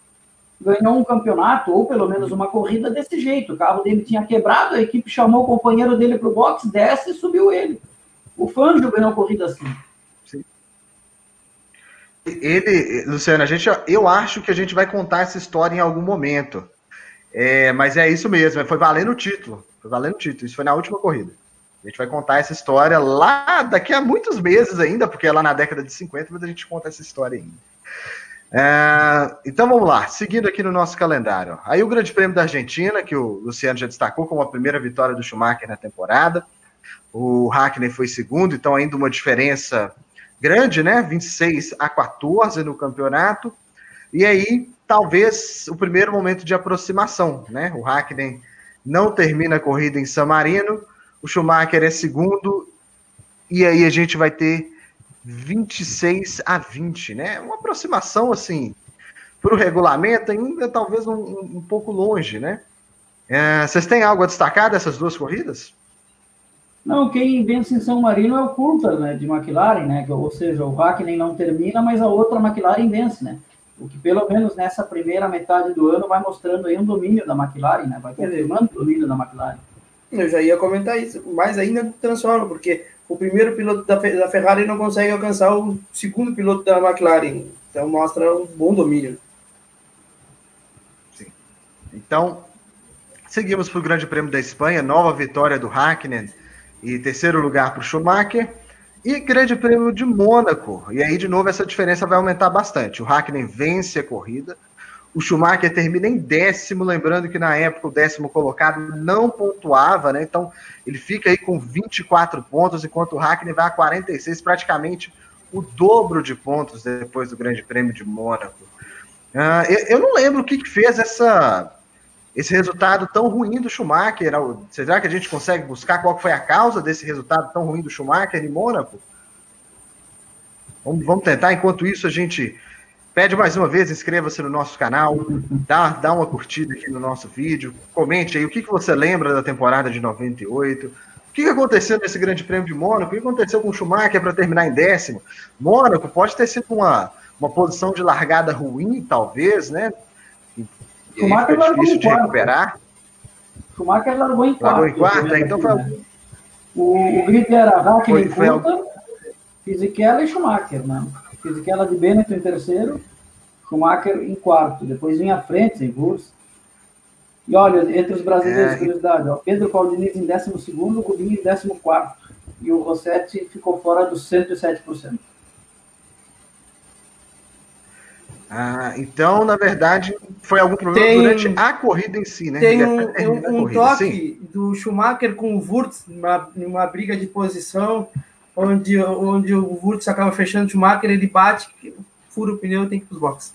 [SPEAKER 2] ganhou um campeonato, ou pelo menos uma corrida desse jeito. O carro dele tinha quebrado, a equipe chamou o companheiro dele para o box, desce e subiu ele. O Fangio ganhou a corrida assim. Sim.
[SPEAKER 1] Ele, Luciano, a gente, eu acho que a gente vai contar essa história em algum momento. É, mas é isso mesmo, foi valendo o título. Foi valendo o título. Isso foi na última corrida. A gente vai contar essa história lá daqui a muitos meses ainda, porque é lá na década de 50, mas a gente conta essa história ainda. É, então vamos lá, seguindo aqui no nosso calendário. Aí o Grande Prêmio da Argentina, que o Luciano já destacou como a primeira vitória do Schumacher na temporada. O Hackney foi segundo, então ainda uma diferença grande, né? 26 a 14 no campeonato. E aí, talvez o primeiro momento de aproximação, né? O Hackney não termina a corrida em San Marino, o Schumacher é segundo, e aí a gente vai ter 26 a 20, né? Uma aproximação assim para o regulamento ainda talvez um, um, pouco longe, né? É, vocês têm algo a destacar dessas duas corridas?
[SPEAKER 2] Não, quem vence em São Marino é o Coulter, né, de McLaren, né? Ou seja, o Hackney não termina, mas a outra McLaren vence, né? O que pelo menos nessa primeira metade do ano vai mostrando aí um domínio da McLaren, né? Vai confirmando o domínio da McLaren.
[SPEAKER 3] Eu já ia comentar isso, mais ainda transforma, porque o primeiro piloto da, da Ferrari não consegue alcançar o segundo piloto da McLaren. Então mostra um bom domínio.
[SPEAKER 1] Sim. Então, seguimos para o Grande Prêmio da Espanha, nova vitória do Hakkinen e terceiro lugar para o Schumacher. E Grande Prêmio de Mônaco. E aí, de novo, essa diferença vai aumentar bastante. O Hakkinen vence a corrida, o Schumacher termina em décimo, lembrando que na época o décimo colocado não pontuava, né? Então ele fica aí com 24 pontos, enquanto o Hackney vai a 46, praticamente o dobro de pontos depois do Grande Prêmio de Mônaco. Uh, eu, eu, não lembro o que, que fez essa, esse resultado tão ruim do Schumacher. Será que a gente consegue buscar qual foi a causa desse resultado tão ruim do Schumacher em Mônaco? Vamos, vamos tentar. Enquanto isso, a gente Pede mais uma vez, inscreva-se no nosso canal, dá, dá uma curtida aqui no nosso vídeo, comente aí o que, que você lembra da temporada de 98, o que, que aconteceu nesse Grande Prêmio de Mônaco, o que aconteceu com o Schumacher para terminar em décimo. Mônaco pode ter sido uma, uma posição de largada ruim, talvez, né?
[SPEAKER 2] E, Schumacher
[SPEAKER 1] foi difícil de recuperar.
[SPEAKER 2] Schumacher largou em quarto. Largou em
[SPEAKER 1] quarto, então foi...
[SPEAKER 2] O, o grid era Raikkonen, Fisichella e Schumacher, né? Fisichella de Bennett em terceiro, Schumacher em quarto. Depois vinha à frente, em Wurst. E olha, entre os brasileiros, é. curiosidade, ó, Pedro Paulo Diniz em décimo segundo, Rubinho em décimo quarto. E o Rossetti ficou fora dos 107%.
[SPEAKER 1] Ah, então, na verdade, foi algum problema tem, durante a corrida em si, né?
[SPEAKER 3] Tem um, um, um toque sim. do Schumacher com o Wurz, numa, numa briga de posição, onde, onde o Wurtz acaba fechando o Schumacher, ele bate, fura o pneu e tem que ir para os boxes.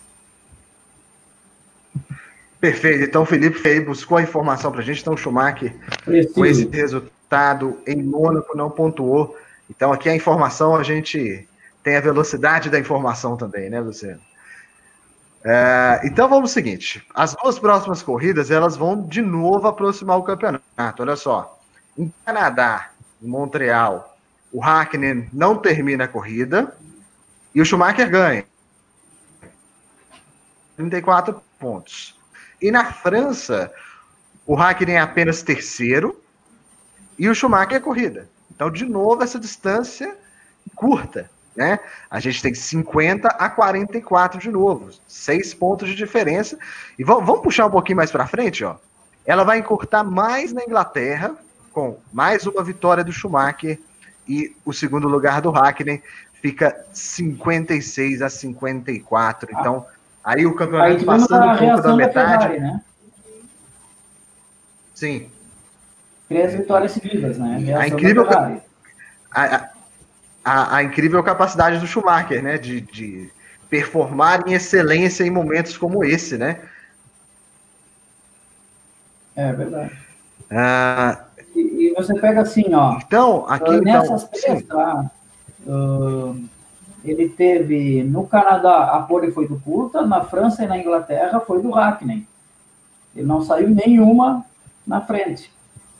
[SPEAKER 1] Perfeito. Então, o Felipe aí buscou a informação para a gente. Então, o Schumacher, Preciso. com esse resultado em Mônaco, não pontuou. Então, aqui a informação, a gente tem a velocidade da informação também, né, Luciano? É, então, vamos ao seguinte. As duas próximas corridas, elas vão de novo aproximar o campeonato. Olha só. Em Canadá, em Montreal, o Hakkinen não termina a corrida e o Schumacher ganha. 34 pontos. E na França, o Hakkinen é apenas terceiro e o Schumacher é corrida. Então, de novo, essa distância curta. Né? A gente tem 50 a 44 de novo, seis pontos de diferença. E vamos puxar um pouquinho mais para frente, ó. Ela vai encurtar mais na Inglaterra, com mais uma vitória do Schumacher e o segundo lugar do Hackney fica 56 a 54. Então, aí o campeonato aí, passando um pouco da metade. Ferrari, né? Sim.
[SPEAKER 2] Três vitórias seguidas, né?
[SPEAKER 1] A, incrível, a, a, a, incrível capacidade do Schumacher, né? De, de performar em excelência em momentos como esse, né?
[SPEAKER 2] É verdade. Ah, e, você pega assim, ó.
[SPEAKER 1] Então, aqui uh,
[SPEAKER 2] nessas então, três, tá? Uh, ele teve no Canadá a pole foi do Curta, na França e na Inglaterra foi do Hackney. Ele não saiu nenhuma na frente.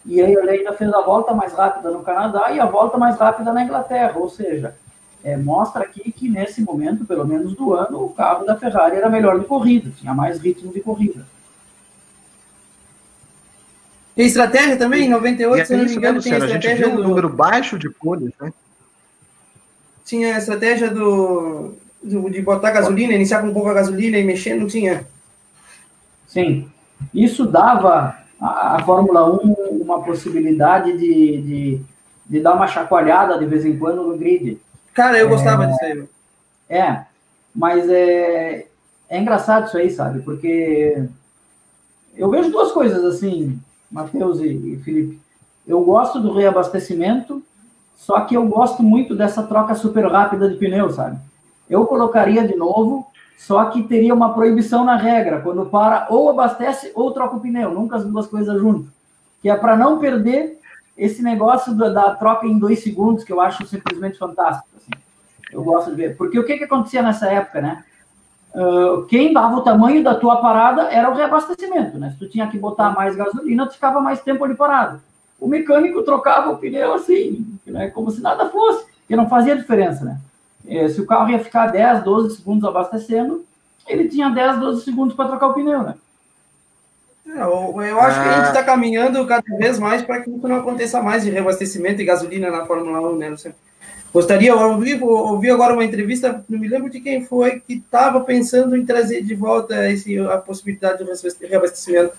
[SPEAKER 2] E aí ele ainda fez a volta mais rápida no Canadá e a volta mais rápida na Inglaterra. Ou seja, é, mostra aqui que nesse momento, pelo menos do ano, o carro da Ferrari era melhor de corrida, tinha mais ritmo de corrida.
[SPEAKER 3] Tem estratégia também? Em 98, se não me engano, tinha estratégia. A gente
[SPEAKER 1] viu um número baixo de poles, né?
[SPEAKER 3] Tinha a estratégia do, do, de botar gasolina, iniciar com pouca gasolina e mexer, não tinha?
[SPEAKER 2] Sim. Isso dava à, Fórmula 1 uma possibilidade de, de, de, dar uma chacoalhada de vez em quando no grid.
[SPEAKER 3] Cara, eu é, gostava disso aí.
[SPEAKER 2] É. Mas é, é engraçado isso aí, sabe? Porque eu vejo duas coisas assim, Matheus e, e Felipe. Eu gosto do reabastecimento, só que eu gosto muito dessa troca super rápida de pneu, sabe? Eu colocaria de novo, só que teria uma proibição na regra, quando para ou abastece ou troca o pneu, nunca as duas coisas juntas. Que é para não perder esse negócio da, da, troca em dois segundos, que eu acho simplesmente fantástico. Assim. Eu gosto de ver. Porque o que, que acontecia nessa época, né? Uh, quem dava o tamanho da tua parada era o reabastecimento, né? Se tu tinha que botar mais gasolina, tu ficava mais tempo ali parado. O mecânico trocava o pneu assim, né? como se nada fosse, que não fazia diferença, né? É, se o carro ia ficar 10, 12 segundos abastecendo, ele tinha 10, 12 segundos para trocar o pneu, né?
[SPEAKER 3] É, eu, eu acho ah. que a gente está caminhando cada vez mais para que não aconteça mais de reabastecimento e gasolina na Fórmula 1, né? Gostaria, eu ouvi, ouvi agora uma entrevista, não me lembro de quem foi, que estava pensando em trazer de volta esse, a possibilidade de reabastecimento.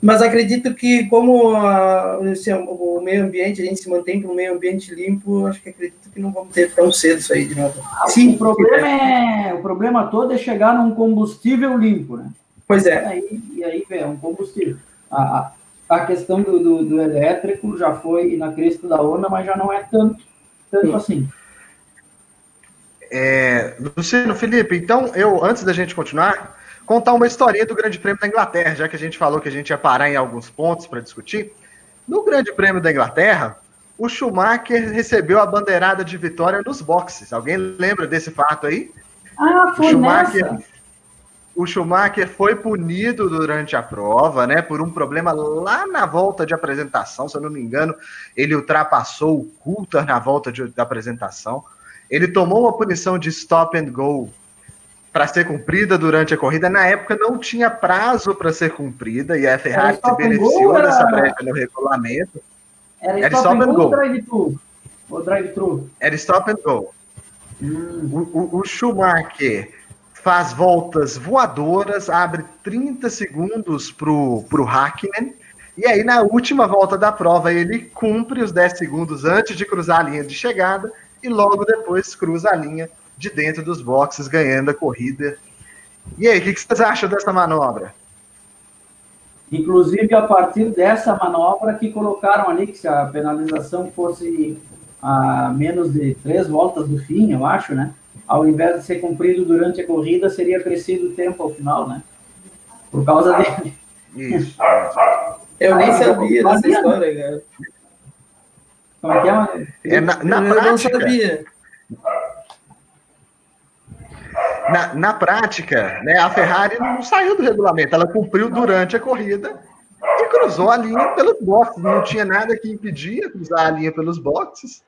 [SPEAKER 3] Mas acredito que, como a, o meio ambiente, a gente se mantém para um meio ambiente limpo, acho que acredito que não vamos ter tão cedo isso aí de novo.
[SPEAKER 2] Sim, o problema, é, o problema todo é chegar num combustível limpo, né?
[SPEAKER 3] Pois é.
[SPEAKER 2] E aí, e aí é um combustível. A, a questão do, do, do, elétrico já foi na crista da onda, mas já não é tanto, tanto assim.
[SPEAKER 1] É, Luciano, Felipe, então eu, antes da gente continuar, contar uma historinha do Grande Prêmio da Inglaterra, já que a gente falou que a gente ia parar em alguns pontos para discutir. No Grande Prêmio da Inglaterra, o Schumacher recebeu a bandeirada de vitória nos boxes. Alguém lembra desse fato aí?
[SPEAKER 2] Ah, foi o Schumacher, nessa
[SPEAKER 1] o Schumacher foi punido durante a prova, né, por um problema lá na volta de apresentação, se eu não me engano, ele ultrapassou o Coulter na volta de, da apresentação. Ele tomou uma punição de stop and go para ser cumprida durante a corrida. Na época não tinha prazo para ser cumprida e a Ferrari se beneficiou era... dessa brecha no regulamento.
[SPEAKER 2] Era, era stop, and go ou drive-thru? Drive
[SPEAKER 1] era stop and go. Hum. O, o, o Schumacher faz voltas voadoras, abre 30 segundos pro, pro Hackman, e aí na última volta da prova ele cumpre os 10 segundos antes de cruzar a linha de chegada e logo depois cruza a linha de dentro dos boxes, ganhando a corrida. E aí, o que, que vocês acham dessa manobra?
[SPEAKER 2] Inclusive, a partir dessa manobra que colocaram ali que se a penalização fosse a menos de três voltas do fim, eu acho, né? Ao invés de ser cumprido durante a corrida, seria crescido o tempo ao final, né? Por causa dele.
[SPEAKER 3] Isso. Eu nem sabia dessa história, cara.
[SPEAKER 2] Como é que é?
[SPEAKER 1] é na, na
[SPEAKER 3] eu
[SPEAKER 1] prática,
[SPEAKER 3] não sabia.
[SPEAKER 1] Na, na prática, né, a Ferrari não saiu do regulamento, ela cumpriu durante a corrida e cruzou a linha pelos boxes. Não tinha nada que impedia cruzar a linha pelos boxes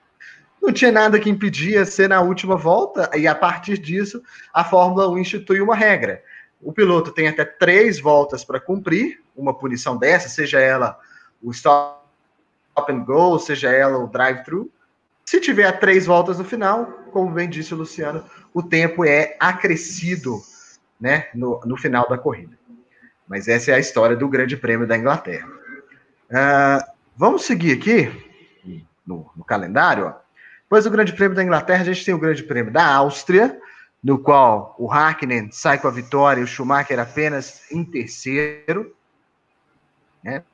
[SPEAKER 1] não tinha nada que impedia ser na última volta, e a partir disso, a Fórmula 1 institui uma regra. O piloto tem até três voltas para cumprir uma punição dessa, seja ela o stop and go, seja ela o drive-thru. Se tiver três voltas no final, como bem disse o Luciano, o tempo é acrescido né, no, no final da corrida. Mas essa é a história do Grande Prêmio da Inglaterra. Uh, vamos seguir aqui no, no calendário. Ó. Depois do Grande Prêmio da Inglaterra, a gente tem o Grande Prêmio da Áustria, no qual o Hakkinen sai com a vitória e o Schumacher apenas em terceiro. Né?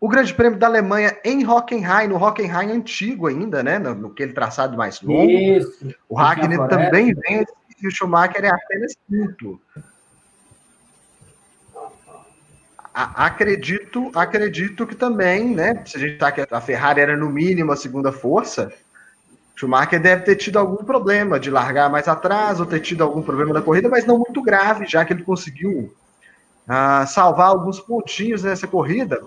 [SPEAKER 1] O Grande Prêmio da Alemanha em Hockenheim, no Hockenheim antigo ainda, né? No, no aquele traçado mais longo. Isso, o Hakkinen também vence e o Schumacher é apenas quinto. acredito, acredito que também, né? Se a gente tá que a Ferrari era no mínimo a segunda força, Schumacher deve ter tido algum problema de largar mais atrás ou ter tido algum problema na corrida, mas não muito grave, já que ele conseguiu uh, salvar alguns pontinhos nessa corrida.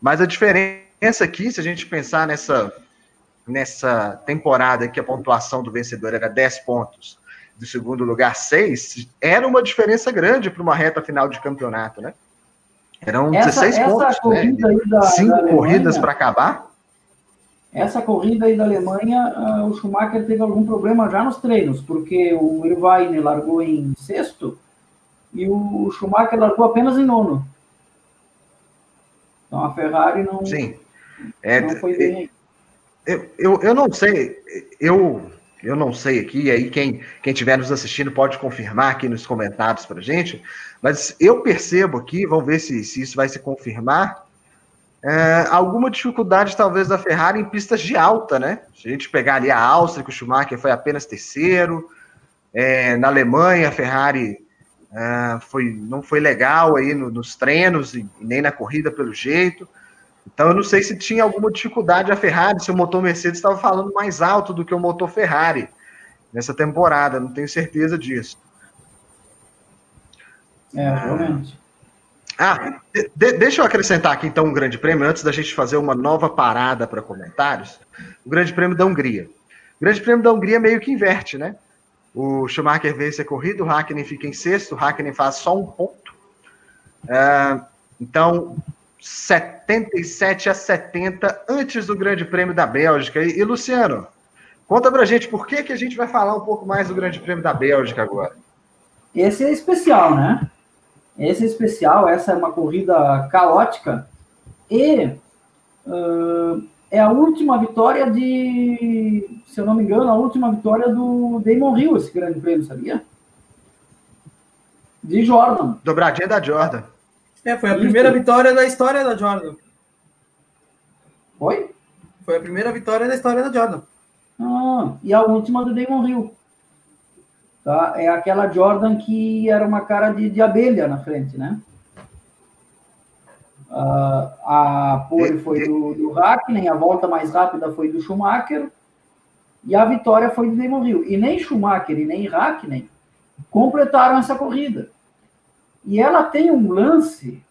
[SPEAKER 1] Mas a diferença aqui, se a gente pensar nessa, nessa temporada que a pontuação do vencedor era 10 pontos, do segundo lugar 6, era uma diferença grande para uma reta final de campeonato, né? Eram essa, 16 essa pontos, né? Da, Cinco da corridas para acabar.
[SPEAKER 2] Essa corrida aí da Alemanha, uh, o Schumacher teve algum problema já nos treinos, porque o Irvine largou em sexto e o Schumacher largou apenas em nono. Então a Ferrari não,
[SPEAKER 1] Sim.
[SPEAKER 2] É, não foi bem.
[SPEAKER 1] Eu, eu, eu não sei, eu, eu não sei aqui, aí quem quem estiver nos assistindo pode confirmar aqui nos comentários para gente, mas eu percebo aqui, vamos ver se, se isso vai se confirmar, é, alguma dificuldade talvez da Ferrari em pistas de alta, né? Se a gente pegar ali a Áustria, que o Schumacher foi apenas terceiro, é, na Alemanha a Ferrari é, foi, não foi legal aí no, nos treinos e nem na corrida pelo jeito. Então eu não sei se tinha alguma dificuldade a Ferrari, se o motor Mercedes estava falando mais alto do que o motor Ferrari nessa temporada, não tenho certeza disso.
[SPEAKER 2] É, realmente.
[SPEAKER 1] Ah, de, deixa eu acrescentar aqui então um grande prêmio, antes da gente fazer uma nova parada para comentários. O grande prêmio da Hungria. O grande prêmio da Hungria meio que inverte, né? O Schumacher vence a corrida, o Hakkinen fica em sexto, o Hakkinen faz só um ponto. É, então, 77 a 70 antes do Grande Prêmio da Bélgica. E, e, Luciano, conta pra gente por que, que a gente vai falar um pouco mais do Grande Prêmio da Bélgica agora.
[SPEAKER 2] Esse é especial, né? Esse é especial, essa é uma corrida caótica e uh, é a última vitória de, se eu não me engano, a última vitória do Damon Hill, esse grande prêmio, sabia? De Jordan.
[SPEAKER 1] Dobradinha da Jordan.
[SPEAKER 3] É, foi a Isso. primeira vitória da história da Jordan.
[SPEAKER 2] Foi?
[SPEAKER 3] Foi a primeira vitória da história da Jordan.
[SPEAKER 2] Ah, e a última do Damon Hill. Tá? É aquela Jordan que era uma cara de, de abelha na frente, né? Uh, a pole foi do, do Hackney, a volta mais rápida foi do Schumacher e a vitória foi do Damon Hill. E nem Schumacher e nem Hackney completaram essa corrida. E ela tem um lance,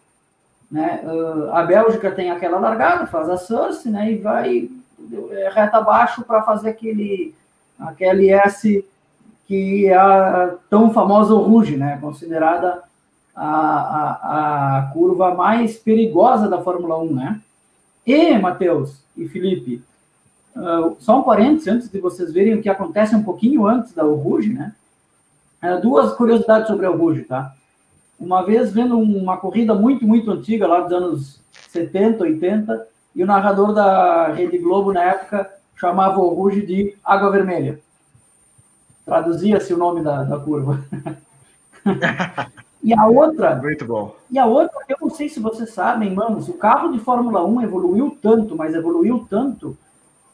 [SPEAKER 2] né? Uh, a Bélgica tem aquela largada, faz a surf, né? E vai é, reta abaixo para fazer aquele aquele S que é a tão famosa Rouge, né? Considerada a, a, a curva mais perigosa da Fórmula 1, né? E, Matheus e Felipe, uh, só um parênteses antes de vocês verem o que acontece um pouquinho antes da Rouge, né? Uh, duas curiosidades sobre a Rouge, tá? Uma vez vendo uma corrida muito, muito antiga, lá dos anos 70, 80, e o narrador da Rede Globo, na época, chamava o Rouge de Água Vermelha. Traduzia-se o nome da, da curva. E a outra.
[SPEAKER 1] Muito bom.
[SPEAKER 2] E a outra, eu não sei se vocês sabem, manos, o carro de Fórmula 1 evoluiu tanto, mas evoluiu tanto,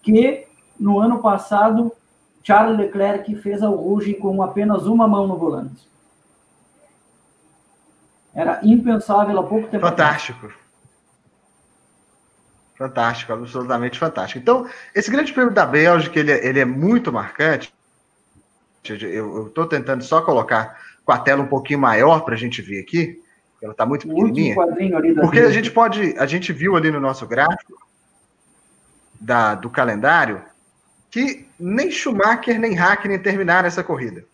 [SPEAKER 2] que no ano passado, Charles Leclerc fez a Rouge com apenas uma mão no volante. Era impensável há pouco tempo.
[SPEAKER 1] Fantástico. Fantástico, absolutamente fantástico. Então, esse grande prêmio da Bélgica, ele, é, ele é muito marcante. Eu estou tentando só colocar com a tela um pouquinho maior para a gente ver aqui. Ela está muito pequenininha. Porque a gente pode, a gente viu ali no nosso gráfico da, do calendário que nem Schumacher nem Hackney terminaram essa corrida.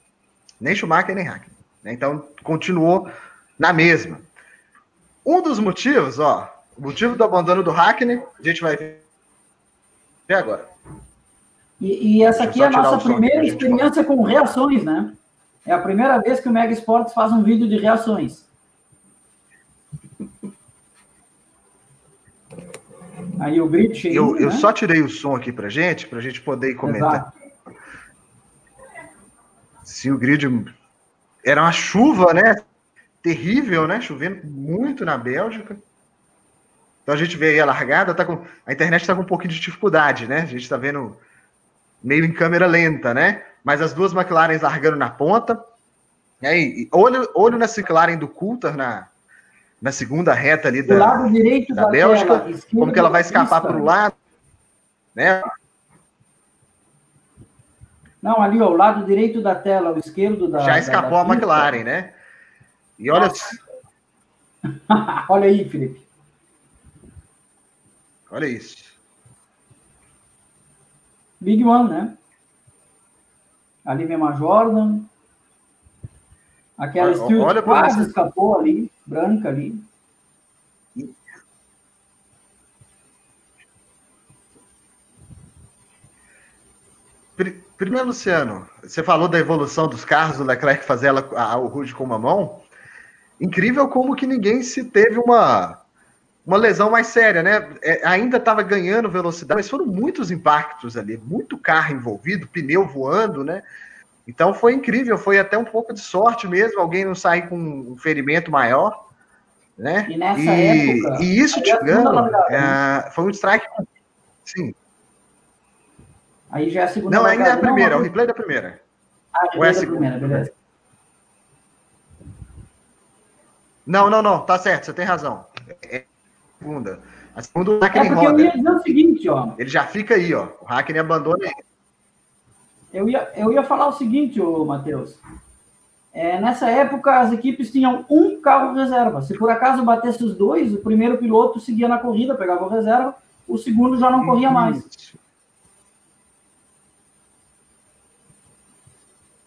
[SPEAKER 1] Nem Schumacher nem Hackney. Né? Então continuou na mesma. Um dos motivos, ó, o motivo do abandono do Hackney, a gente vai ver agora.
[SPEAKER 2] E, e essa aqui é a nossa primeira experiência com reações, né? É a primeira vez que o Mega Esportes faz um vídeo de reações. Aí o grid cheio.
[SPEAKER 1] Eu, eu né? só tirei o som aqui pra gente, pra gente poder ir comentar. Exato. Se o grid. Era uma chuva, né? Terrível, né? Chovendo muito na Bélgica. Então a gente vê aí a largada, tá com. A internet está com um pouquinho de dificuldade, né? A gente está vendo meio em câmera lenta, né? Mas as duas McLaren largando na ponta. E aí, olho, olho na McLaren do Coulter na, na segunda reta ali da,
[SPEAKER 2] lado direito
[SPEAKER 1] da, da Bélgica. Tela, como que ela vai escapar para o lado, né?
[SPEAKER 2] Não, ali, ó, o lado direito da tela, o esquerdo da.
[SPEAKER 1] Já escapou da, da a McLaren, né? E olha.
[SPEAKER 2] olha aí, Felipe.
[SPEAKER 1] Olha isso.
[SPEAKER 2] Big One, né? Ali vem uma Jordan. Aquela olha quase essa... escapou ali, branca ali.
[SPEAKER 1] Primeiro, Luciano, você falou da evolução dos carros, do Leclerc fazer ela, a, o Rude com uma mão. Incrível como que ninguém se teve uma uma lesão mais séria, né? É, ainda estava ganhando velocidade, mas foram muitos impactos ali, muito carro envolvido, pneu voando, né? Então foi incrível, foi até um pouco de sorte mesmo, alguém não sair com um ferimento maior, né?
[SPEAKER 2] E nessa e, época.
[SPEAKER 1] E isso, te engano, é, foi um strike. Sim.
[SPEAKER 2] Aí já é a segunda.
[SPEAKER 1] Não, ainda é a primeira, não, é o replay da primeira.
[SPEAKER 2] Ah, Ou é a segunda? Primeira, beleza.
[SPEAKER 1] Não, não, não, tá certo, você tem razão. É segunda. A segunda o Hackney
[SPEAKER 2] é roda. Eu ia dizer o seguinte, ó.
[SPEAKER 1] Ele já fica aí, ó. O Hackney abandona ele.
[SPEAKER 2] Eu ia, eu ia falar o seguinte, ô, Matheus. É, nessa época, as equipes tinham um carro reserva. Se por acaso batesse os dois, o primeiro piloto seguia na corrida, pegava o reserva, o segundo já não corria mais.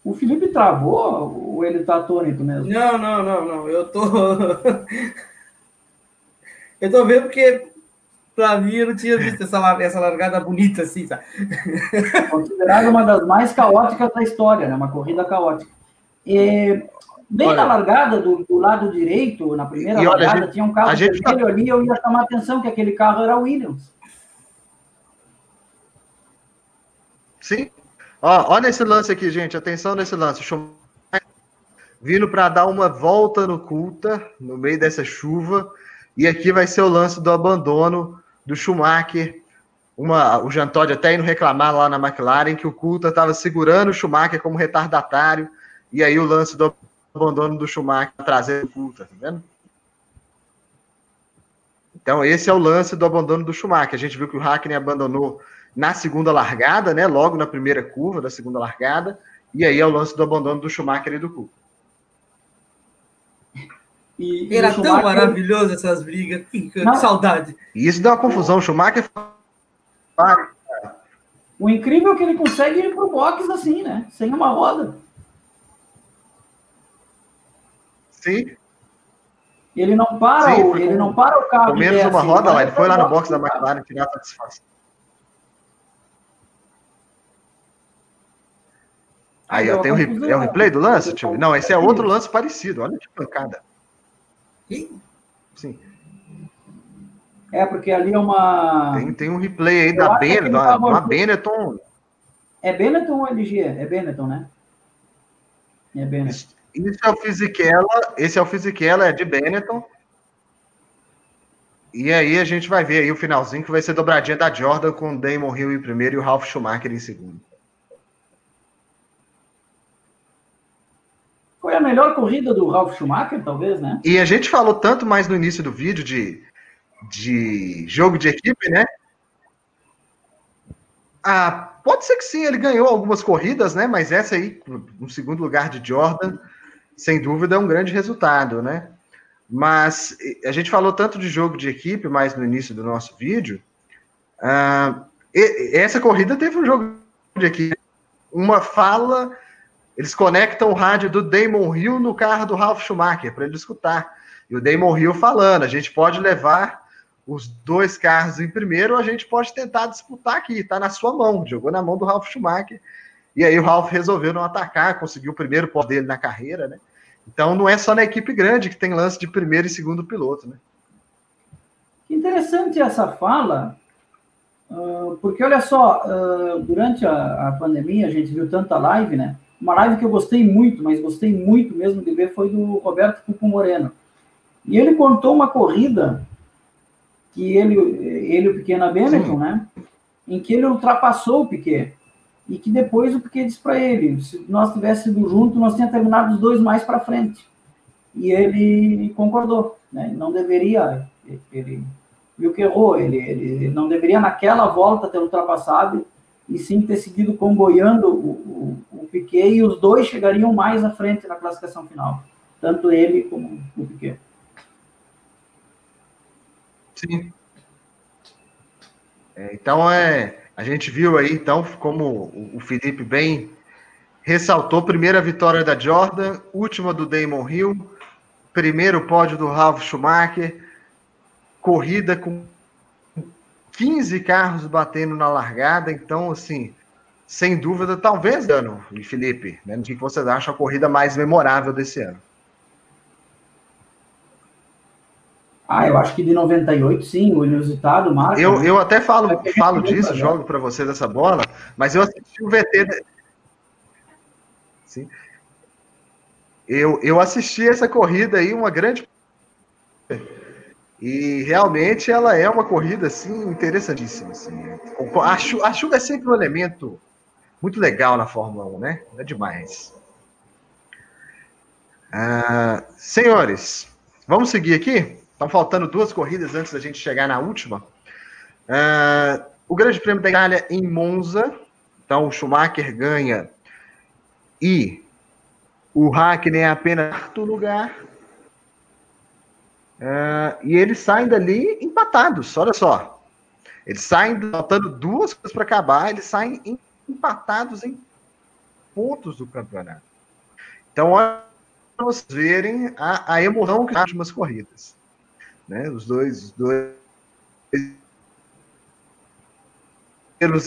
[SPEAKER 2] O Felipe travou ou ele tá atônito mesmo?
[SPEAKER 3] Não, não, não, não. Eu tô. eu tô vendo porque Pra mim, eu não tinha visto essa, essa largada bonita assim, sabe?
[SPEAKER 2] Considerada uma das mais caóticas da história, né? Uma corrida caótica. E, bem olha, na largada, do, do, lado direito, na primeira olha, largada, gente, tinha um carro vermelho tá... ali, eu ia chamar a atenção que aquele carro era Williams.
[SPEAKER 1] Sim. Ó, olha esse lance aqui, gente. Atenção nesse lance. Vindo para dar uma volta no culta, no meio dessa chuva. E aqui vai ser o lance do abandono do Schumacher. Uma, o Jean Todt até indo reclamar lá na McLaren que o Coulter estava segurando o Schumacher como retardatário, e aí o lance do abandono do Schumacher trazendo o Coulter, tá vendo? Então, esse é o lance do abandono do Schumacher. A gente viu que o Hackney abandonou na segunda largada, né? Logo na primeira curva da segunda largada. E aí é o lance do abandono do Schumacher e do Coulter.
[SPEAKER 3] E, Era Schumacher... tão maravilhoso essas brigas. Que, que saudade.
[SPEAKER 1] E isso deu uma confusão. O Schumacher.
[SPEAKER 2] O incrível é que ele consegue ir pro box assim, né? Sem uma roda.
[SPEAKER 1] Sim.
[SPEAKER 2] Ele não para, Sim, o, ele não para o carro.
[SPEAKER 1] menos uma assim, roda lá, ele foi lá no box da McLaren tirar a satisfação. Aí, ó, tem o, replay, é o replay do lance, tio? Não, esse é outro lance parecido. Olha que pancada. Sim.
[SPEAKER 2] É, porque ali é uma.
[SPEAKER 1] Tem, tem um replay aí da Benetton, uma, uma Benetton.
[SPEAKER 2] É Benetton ou LG? É Benetton, né? É Benetton. Isso
[SPEAKER 1] é o Fisichella, esse é o Fisichella, é de Benetton. E aí a gente vai ver aí o finalzinho que vai ser dobradinha da Jordan com o Damon Hill em primeiro e o Ralph Schumacher em segundo.
[SPEAKER 2] Foi a melhor corrida do Ralf Schumacher, talvez, né?
[SPEAKER 1] E a gente falou tanto mais no início do vídeo de, de jogo de equipe, né? Ah, pode ser que sim, ele ganhou algumas corridas, né? Mas essa aí, no segundo lugar de Jordan, sem dúvida é um grande resultado, né? Mas a gente falou tanto de jogo de equipe mais no início do nosso vídeo. Ah, essa corrida teve um jogo de equipe, uma fala eles conectam o rádio do Damon Hill no carro do Ralf Schumacher para ele escutar. E o Damon Hill falando: a gente pode levar os dois carros em primeiro, a gente pode tentar disputar aqui, está na sua mão. Jogou na mão do Ralf Schumacher. E aí o Ralf resolveu não atacar, conseguiu o primeiro pó dele na carreira, né? Então não é só na equipe grande que tem lance de primeiro e segundo piloto, né?
[SPEAKER 2] Interessante essa fala, ah, porque olha só, ah, durante a pandemia a gente viu tanta live, né? Uma live que eu gostei muito, mas gostei muito mesmo de ver, foi do Roberto Cuco Moreno. E ele contou uma corrida que ele, ele o Pequena Benetton, né? Em que ele ultrapassou o Piquet. E que depois o Piquet disse para ele: se nós tivéssemos ido junto, nós tínhamos terminado os dois mais para frente. E ele concordou, né? Não deveria, ele viu que errou, ele, ele não deveria naquela volta ter ultrapassado e sim ter seguido comboiando o, o, o Piquet e os dois chegariam mais à frente na classificação final, tanto ele como o Piquet.
[SPEAKER 1] Sim. É, então é, a gente viu aí então como o Felipe bem ressaltou, primeira vitória da Jordan, última do Damon Hill, primeiro pódio do Ralf Schumacher, corrida com 15 carros batendo na largada, então, assim, sem dúvida, talvez, Dano e Felipe, né, o que vocês acham a corrida mais memorável desse ano?
[SPEAKER 2] Ah, eu acho que de 98, sim, o inusitado marca.
[SPEAKER 1] Eu, eu até falo, falo disso, jogo para você dessa bola, mas eu assisti o VT. Sim. Eu, eu assisti essa corrida aí, uma grande. E realmente ela é uma corrida assim interessantíssima. Assim. A, chuva, a chuva é sempre um elemento muito legal na Fórmula 1, né? É demais. Ah, senhores, vamos seguir aqui? Estão faltando duas corridas antes da gente chegar na última. Uh, o Grande Prêmio da Itália em Monza. Então, o Schumacher ganha e o Hackney é apenas quarto lugar. Uh, e eles saem dali empatados, olha só. Eles saem faltando duas coisas para acabar, eles saem empatados em pontos do campeonato. Então, olha para vocês verem a, a emoção que nas últimas corridas né? Os dois, os dois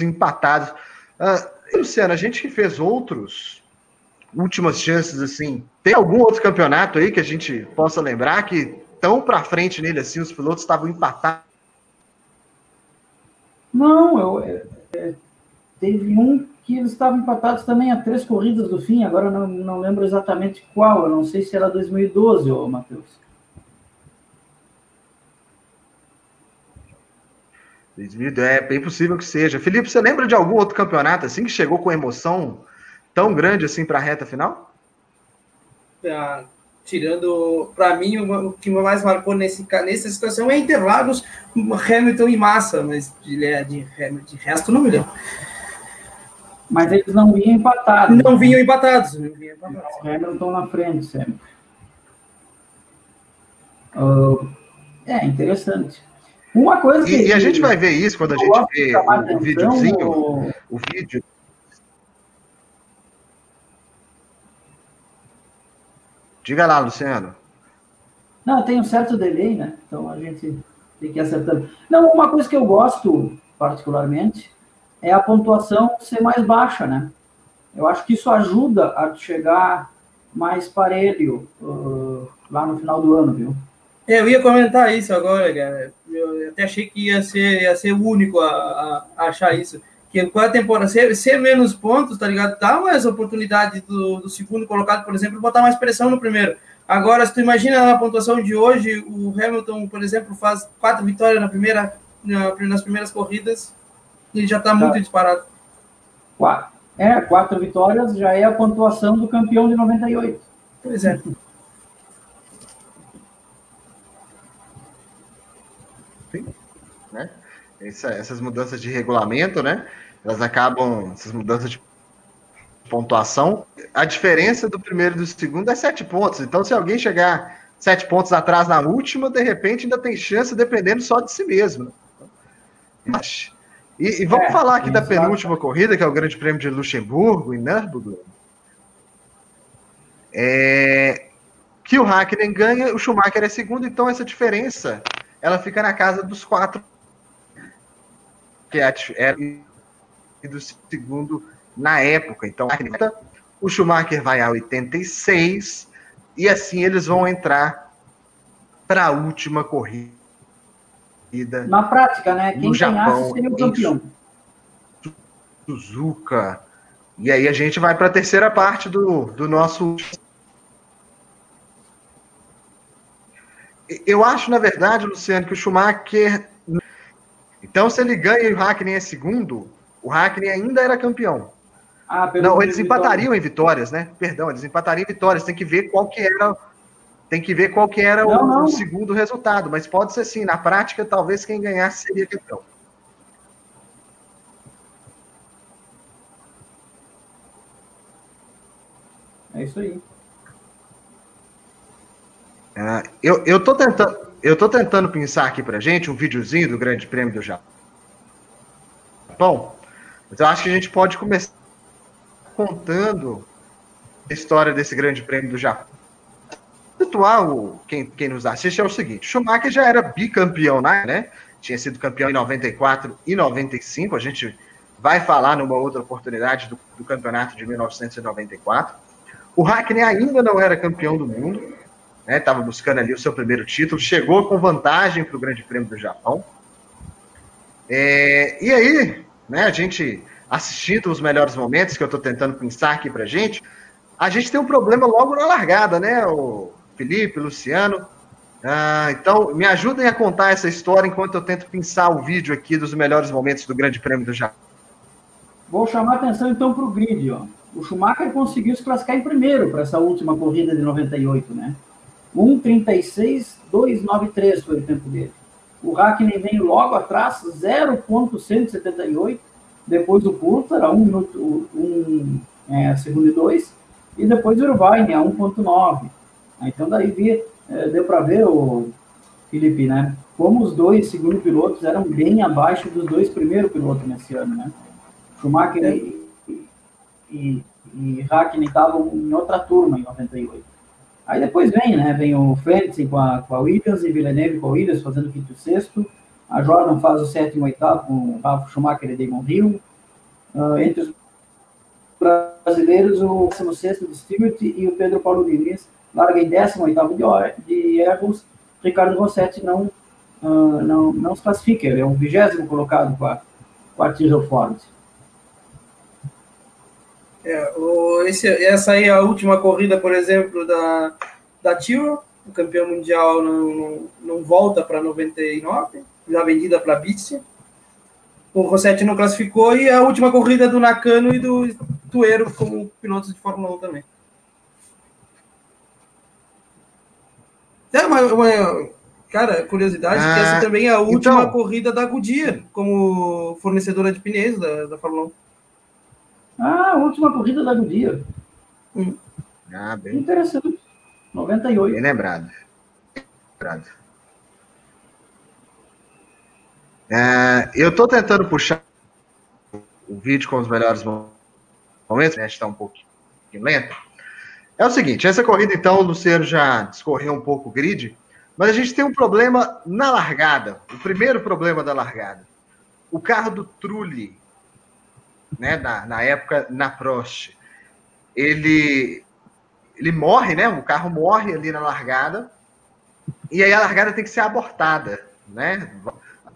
[SPEAKER 1] empatados. Ah, Luciano, a gente que fez outros últimas chances assim, tem algum outro campeonato aí que a gente possa lembrar que tão para frente nele assim, os pilotos estavam empatados?
[SPEAKER 2] Não, eu, é, é, teve um que eles estavam empatados também a três corridas do fim, agora não, não lembro exatamente qual, eu não sei se era 2012, ô Matheus.
[SPEAKER 1] 2000, é bem possível que seja. Felipe, você lembra de algum outro campeonato assim que chegou com emoção tão grande assim para a reta final?
[SPEAKER 3] Ah, tirando, para mim, o que mais marcou nesse, nessa situação é Interlagos, Hamilton e Massa, mas de, de, de resto não me lembro.
[SPEAKER 2] Mas eles não vinham empatados.
[SPEAKER 3] Não vinham empatados. Não vinham empatados.
[SPEAKER 2] Hamilton na frente sempre. Uh, é interessante. Uma coisa
[SPEAKER 1] que. E, e a gente vai ver isso quando a gente vê o, o videozinho, o... o vídeo. Diga lá, Luciano.
[SPEAKER 2] Não, tem um certo delay, né? Então a gente tem que acertar. Não, uma coisa que eu gosto particularmente é a pontuação ser mais baixa, né? Eu acho que isso ajuda a chegar mais parelho uh, lá no final do ano, viu?
[SPEAKER 3] É, eu ia comentar isso agora, cara. Eu até achei que ia ser, ia ser o único a, a achar isso. Que com a temporada ser, ser, menos pontos, tá ligado? Dá mais oportunidade do, do, segundo colocado, por exemplo, botar mais pressão no primeiro. Agora, se tu imagina na pontuação de hoje, o Hamilton, por exemplo, faz quatro vitórias na primeira, na, nas primeiras corridas, e já tá, tá. muito disparado.
[SPEAKER 2] Quatro. É, quatro vitórias já é a pontuação do campeão de 98.
[SPEAKER 3] Pois é.
[SPEAKER 1] né? Essa, essas mudanças de regulamento, né? Elas acabam, essas mudanças de pontuação. A diferença do primeiro e do segundo é sete pontos. Então, se alguém chegar sete pontos atrás na última, de repente ainda tem chance, dependendo só de si mesmo. E, e vamos é, falar aqui da penúltima corrida, que é o Grande Prêmio de Luxemburgo, em Nürburgring. É, que o Hakkinen ganha, o Schumacher é segundo, então essa diferença ela fica na casa dos quatro que era do segundo na época. Então, o Schumacher vai a 86 e assim eles vão entrar para a última corrida.
[SPEAKER 2] Na prática, né? Quem no Japão, seria o campeão.
[SPEAKER 1] Suzuka. E aí a gente vai para a terceira parte do, do nosso. Eu acho, na verdade, Luciano, que o Schumacher então, se ele ganha e o Hackney é segundo, o Hackney ainda era campeão. Ah, não, eles empatariam em vitórias, né? Perdão, eles empatariam em vitórias. Tem que ver qual que era, tem que ver qual que era não, o, não. o, segundo resultado. Mas pode ser sim. Na prática, talvez quem ganhasse seria campeão.
[SPEAKER 2] É isso aí.
[SPEAKER 1] Uh, eu, eu tô tentando eu estou tentando pensar aqui para gente um videozinho do Grande Prêmio do Japão. Mas eu acho que a gente pode começar contando a história desse Grande Prêmio do Japão. O, quem, quem nos assiste é o seguinte: Schumacher já era bicampeão, né? Tinha sido campeão em 94 e 95. A gente vai falar numa outra oportunidade do, do campeonato de 1994. O Hackney ainda não era campeão do mundo. Estava né, buscando ali o seu primeiro título, chegou com vantagem para o Grande Prêmio do Japão. É, e aí, né, a gente assistindo os melhores momentos que eu estou tentando pensar aqui para gente, a gente tem um problema logo na largada, né, o Felipe, o Luciano. Ah, então, me ajudem a contar essa história enquanto eu tento pensar o vídeo aqui dos melhores momentos do Grande Prêmio do Japão.
[SPEAKER 2] Vou chamar atenção então para o grid. Ó. O Schumacher conseguiu se classificar em primeiro para essa última corrida de 98, né? 1,36,293 foi o tempo dele. O Hackney vem logo atrás, 0,178. Depois o Coulter, 1 minuto, 1 é, segundo e 2. E depois o Irvine, a 1,9. Então daí vi, é, deu para ver o Felipe, né? Como os dois segundo pilotos eram bem abaixo dos dois primeiros pilotos nesse ano, né? Schumacher e, e, e Hackney estavam em outra turma em 98. Aí depois vem, né? Vem o Frentzen com a, com a Williams e Villeneuve com a Williams fazendo quinto e sexto. A Jordan faz o sétimo e oitavo com o Ralf Schumacher e Damon Hill. Uh, entre os brasileiros, o 16 de Stewart e o Pedro Paulo Diniz larga em 18 de, de erros. Ricardo Rossetti não, uh, não, não se classifica, ele é o vigésimo colocado com a, com a Tyrrell Ford.
[SPEAKER 3] É, o, esse, essa aí é a última corrida, por exemplo, da, da Tyrrell, o campeão mundial não, não, não volta para 99, já vendida para Bitse. O Rossetti não classificou e a última corrida do Nakano e do Tuero como pilotos de Fórmula 1 também. É uma, uma cara, curiosidade, ah, que essa também é a última então... corrida da Goodyear como fornecedora de pneus da, da Fórmula 1.
[SPEAKER 2] Ah, a última corrida da Goodyear.
[SPEAKER 1] Hum. Ah, bem.
[SPEAKER 2] Interessante. 98.
[SPEAKER 1] Bem lembrado. lembrado. É, eu estou tentando puxar o vídeo com os melhores momentos, né? Está um pouquinho lento. É o seguinte, essa corrida, então, o Luciano já discorreu um pouco o grid, mas a gente tem um problema na largada. O primeiro problema da largada. O carro do Trulli né, na, na época na Prost, ele ele morre, né? O carro morre ali na largada e aí a largada tem que ser abortada, né?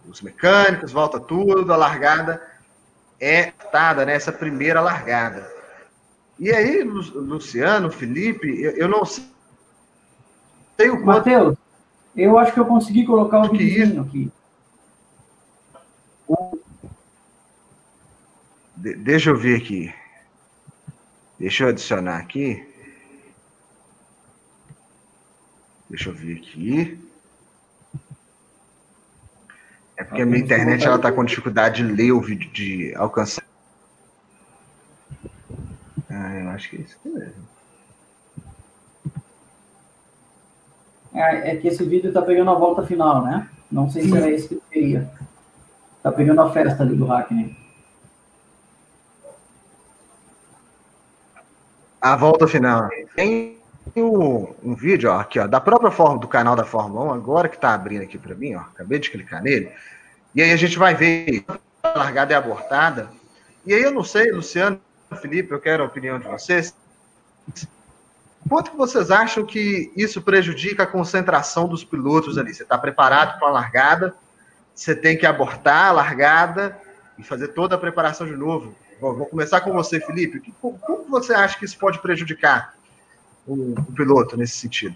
[SPEAKER 1] Os mecânicos volta tudo, a largada é abortada, né? Essa primeira largada. E aí, Luciano, Felipe, eu, eu não sei
[SPEAKER 2] o quanto... Matheus, eu acho que eu consegui colocar o vídeo aqui.
[SPEAKER 1] De deixa eu ver aqui. Deixa eu adicionar aqui. Deixa eu ver aqui. É porque a minha internet ela tá com dificuldade de ler o vídeo, de alcançar. Ah, eu acho que é isso mesmo.
[SPEAKER 2] É, é que esse vídeo tá pegando a volta final, né? Não sei se era esse que eu queria. Tá pegando a festa ali do Hackney.
[SPEAKER 1] A volta final. Tem um, um, vídeo ó, aqui, ó, da própria forma do canal da Fórmula 1, agora que está abrindo aqui para mim, ó. Acabei de clicar nele. E aí a gente vai ver a largada e abortada. E aí eu não sei, Luciano, Felipe, eu quero a opinião de vocês. Quanto que vocês acham que isso prejudica a concentração dos pilotos ali? Você está preparado para a largada, você tem que abortar a largada e fazer toda a preparação de novo. Vou começar com você, Felipe. Como, você acha que isso pode prejudicar o, o piloto nesse sentido?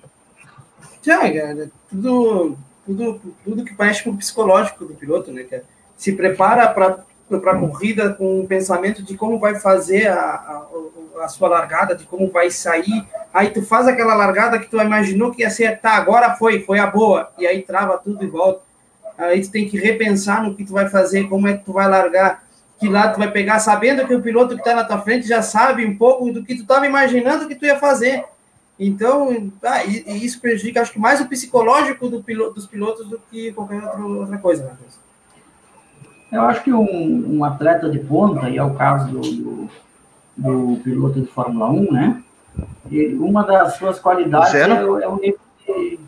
[SPEAKER 3] Já, cara, tudo, tudo, tudo que parece para o psicológico do piloto, né? Que se prepara para para a corrida com o pensamento de como vai fazer a, a, a, sua largada, de como vai sair. Aí tu faz aquela largada que tu imaginou que ia ser, tá, agora foi, foi a boa, e aí trava tudo e volta. Aí tu tem que repensar no que tu vai fazer, como é que tu vai largar que lá tu vai pegar, sabendo que o piloto que está na tua frente já sabe um pouco do que tu estava imaginando que tu ia fazer. Então, ah, e, e isso prejudica, acho que mais o psicológico do piloto, dos pilotos do que qualquer outra, outra coisa. Né?
[SPEAKER 2] Eu acho que um, um, atleta de ponta, e é o caso do, do, do piloto de Fórmula 1, né? E uma das suas qualidades é, é, o nível de.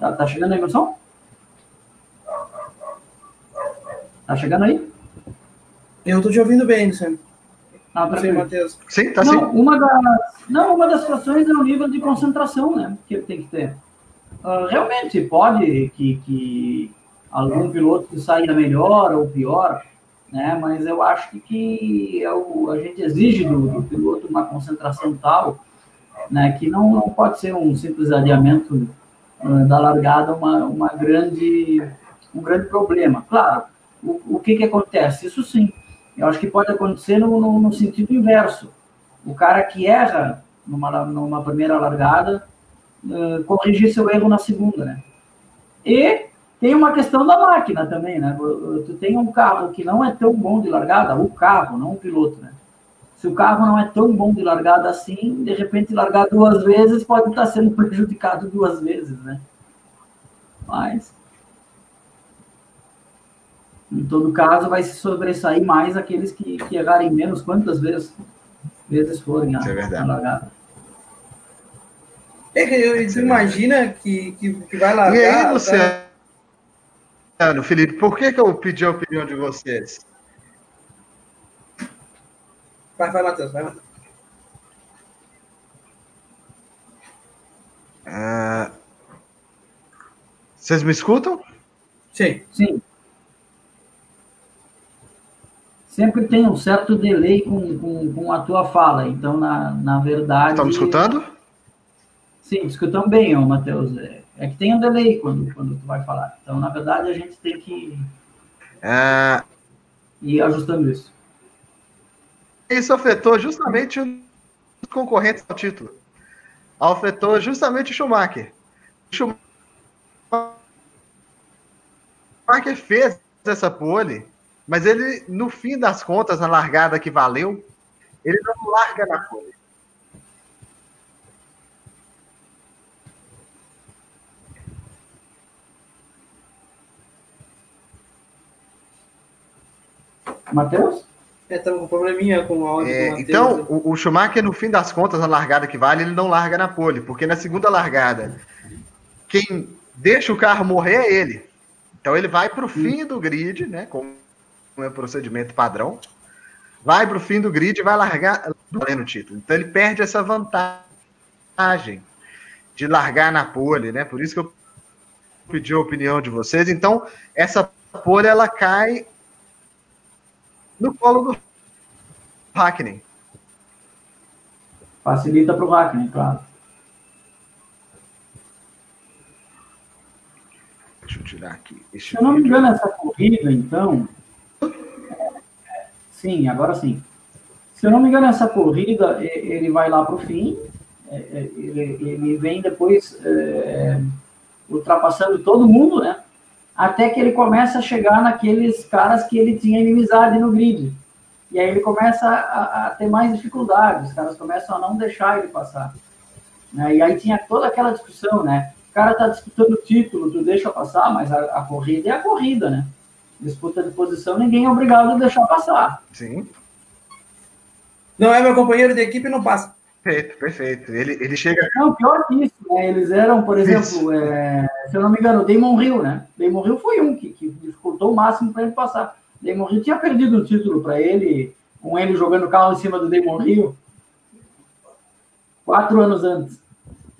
[SPEAKER 2] Tá, tá chegando aí, emoção? Tá chegando aí?
[SPEAKER 3] Eu tô te ouvindo bem, Luciano.
[SPEAKER 2] Ah,
[SPEAKER 3] Sim, Matheus.
[SPEAKER 1] Sim, tá
[SPEAKER 2] não,
[SPEAKER 1] sim.
[SPEAKER 2] uma das, não, uma das situações é o nível de concentração né, que ele tem que ter. Ah, realmente, pode que, que algum piloto saia melhor ou pior, né, mas eu acho que, que é o- a gente exige do, do piloto uma concentração tal né, que não, não pode ser um simples adiamento ah, da largada uma, uma grande, um grande problema. Claro, o, o que, que acontece? Isso sim, eu acho que pode acontecer no, no, no sentido inverso. O cara que erra numa, numa primeira largada, eh, corrigir seu erro na segunda, né? E tem uma questão da máquina também, né? Tu tem um carro que não é tão bom de largada, o carro, não o piloto, né? Se o carro não é tão bom de largada assim, de repente largar duas vezes pode estar sendo prejudicado duas vezes, né? Mas em todo caso, vai se sobressair mais aqueles que, que errarem menos, quantas vezes, vezes forem a,
[SPEAKER 1] é verdade.
[SPEAKER 2] a largada.
[SPEAKER 3] É que eu, tu imagina que, que, que vai largar.
[SPEAKER 1] E aí,
[SPEAKER 3] tá?
[SPEAKER 1] Luciano, Felipe, por que, que eu pedi a opinião de vocês?
[SPEAKER 3] Vai, vai, Matheus, vai, Matheus.
[SPEAKER 1] Ah, vocês me escutam?
[SPEAKER 3] Sim.
[SPEAKER 2] Sim. Sempre tem um certo delay com, com, com a tua fala, então, na, na verdade...
[SPEAKER 1] Estão me escutando?
[SPEAKER 2] Sim, escutamos bem, ô, Matheus. É, é que tem um delay quando, quando tu vai falar. Então, na verdade, a gente tem que
[SPEAKER 1] Ah,
[SPEAKER 2] ir ajustando isso.
[SPEAKER 1] isso afetou justamente os concorrentes ao título. Afetou justamente o Schumacher. O Schumacher fez essa pole, mas ele, no fim das contas, na largada que valeu, ele não larga na pole.
[SPEAKER 2] Matheus?
[SPEAKER 3] É, estamos com um probleminha com o áudio
[SPEAKER 1] É,
[SPEAKER 3] do Matheus.
[SPEAKER 1] então, o, o Schumacher, no fim das contas, na largada que vale, ele não larga na pole, porque na segunda largada, quem deixa o carro morrer é ele. Então ele vai para o fim do grid, né? Como é o procedimento padrão. Vai para o fim do grid e vai largar valendo o título. Então ele perde essa vantagem de largar na pole, né? Por isso que eu pedi a opinião de vocês. Então, essa pole ela cai no colo do Hackney.
[SPEAKER 2] Facilita para o Hackney, claro.
[SPEAKER 1] Deixa eu tirar aqui.
[SPEAKER 2] Se eu não me engano, essa corrida, então. Sim, agora sim. Se eu não me engano, essa corrida, ele vai lá para o fim, é, é, ele, ele vem depois é, ultrapassando todo mundo, né? Até que ele começa a chegar naqueles caras que ele tinha inimizade no grid. E aí ele começa a, a ter mais dificuldades, os caras começam a não deixar ele passar. né? E aí tinha toda aquela discussão, né? O cara tá disputando o título, tu deixa passar, mas a, a corrida é a corrida, né? Disputa de posição, ninguém é obrigado a deixar passar.
[SPEAKER 1] Sim,
[SPEAKER 3] Não é meu companheiro de equipe, não passa.
[SPEAKER 1] perfeito, perfeito. Ele, ele chega.
[SPEAKER 2] Não, pior que isso, né? Eles eram, por exemplo, é, se eu não me engano, o Damon Hill, né? Damon Hill foi um que, que dificultou o máximo para ele passar. Damon Hill tinha perdido um título para ele, com ele jogando o carro em cima do Damon Hill, quatro anos antes.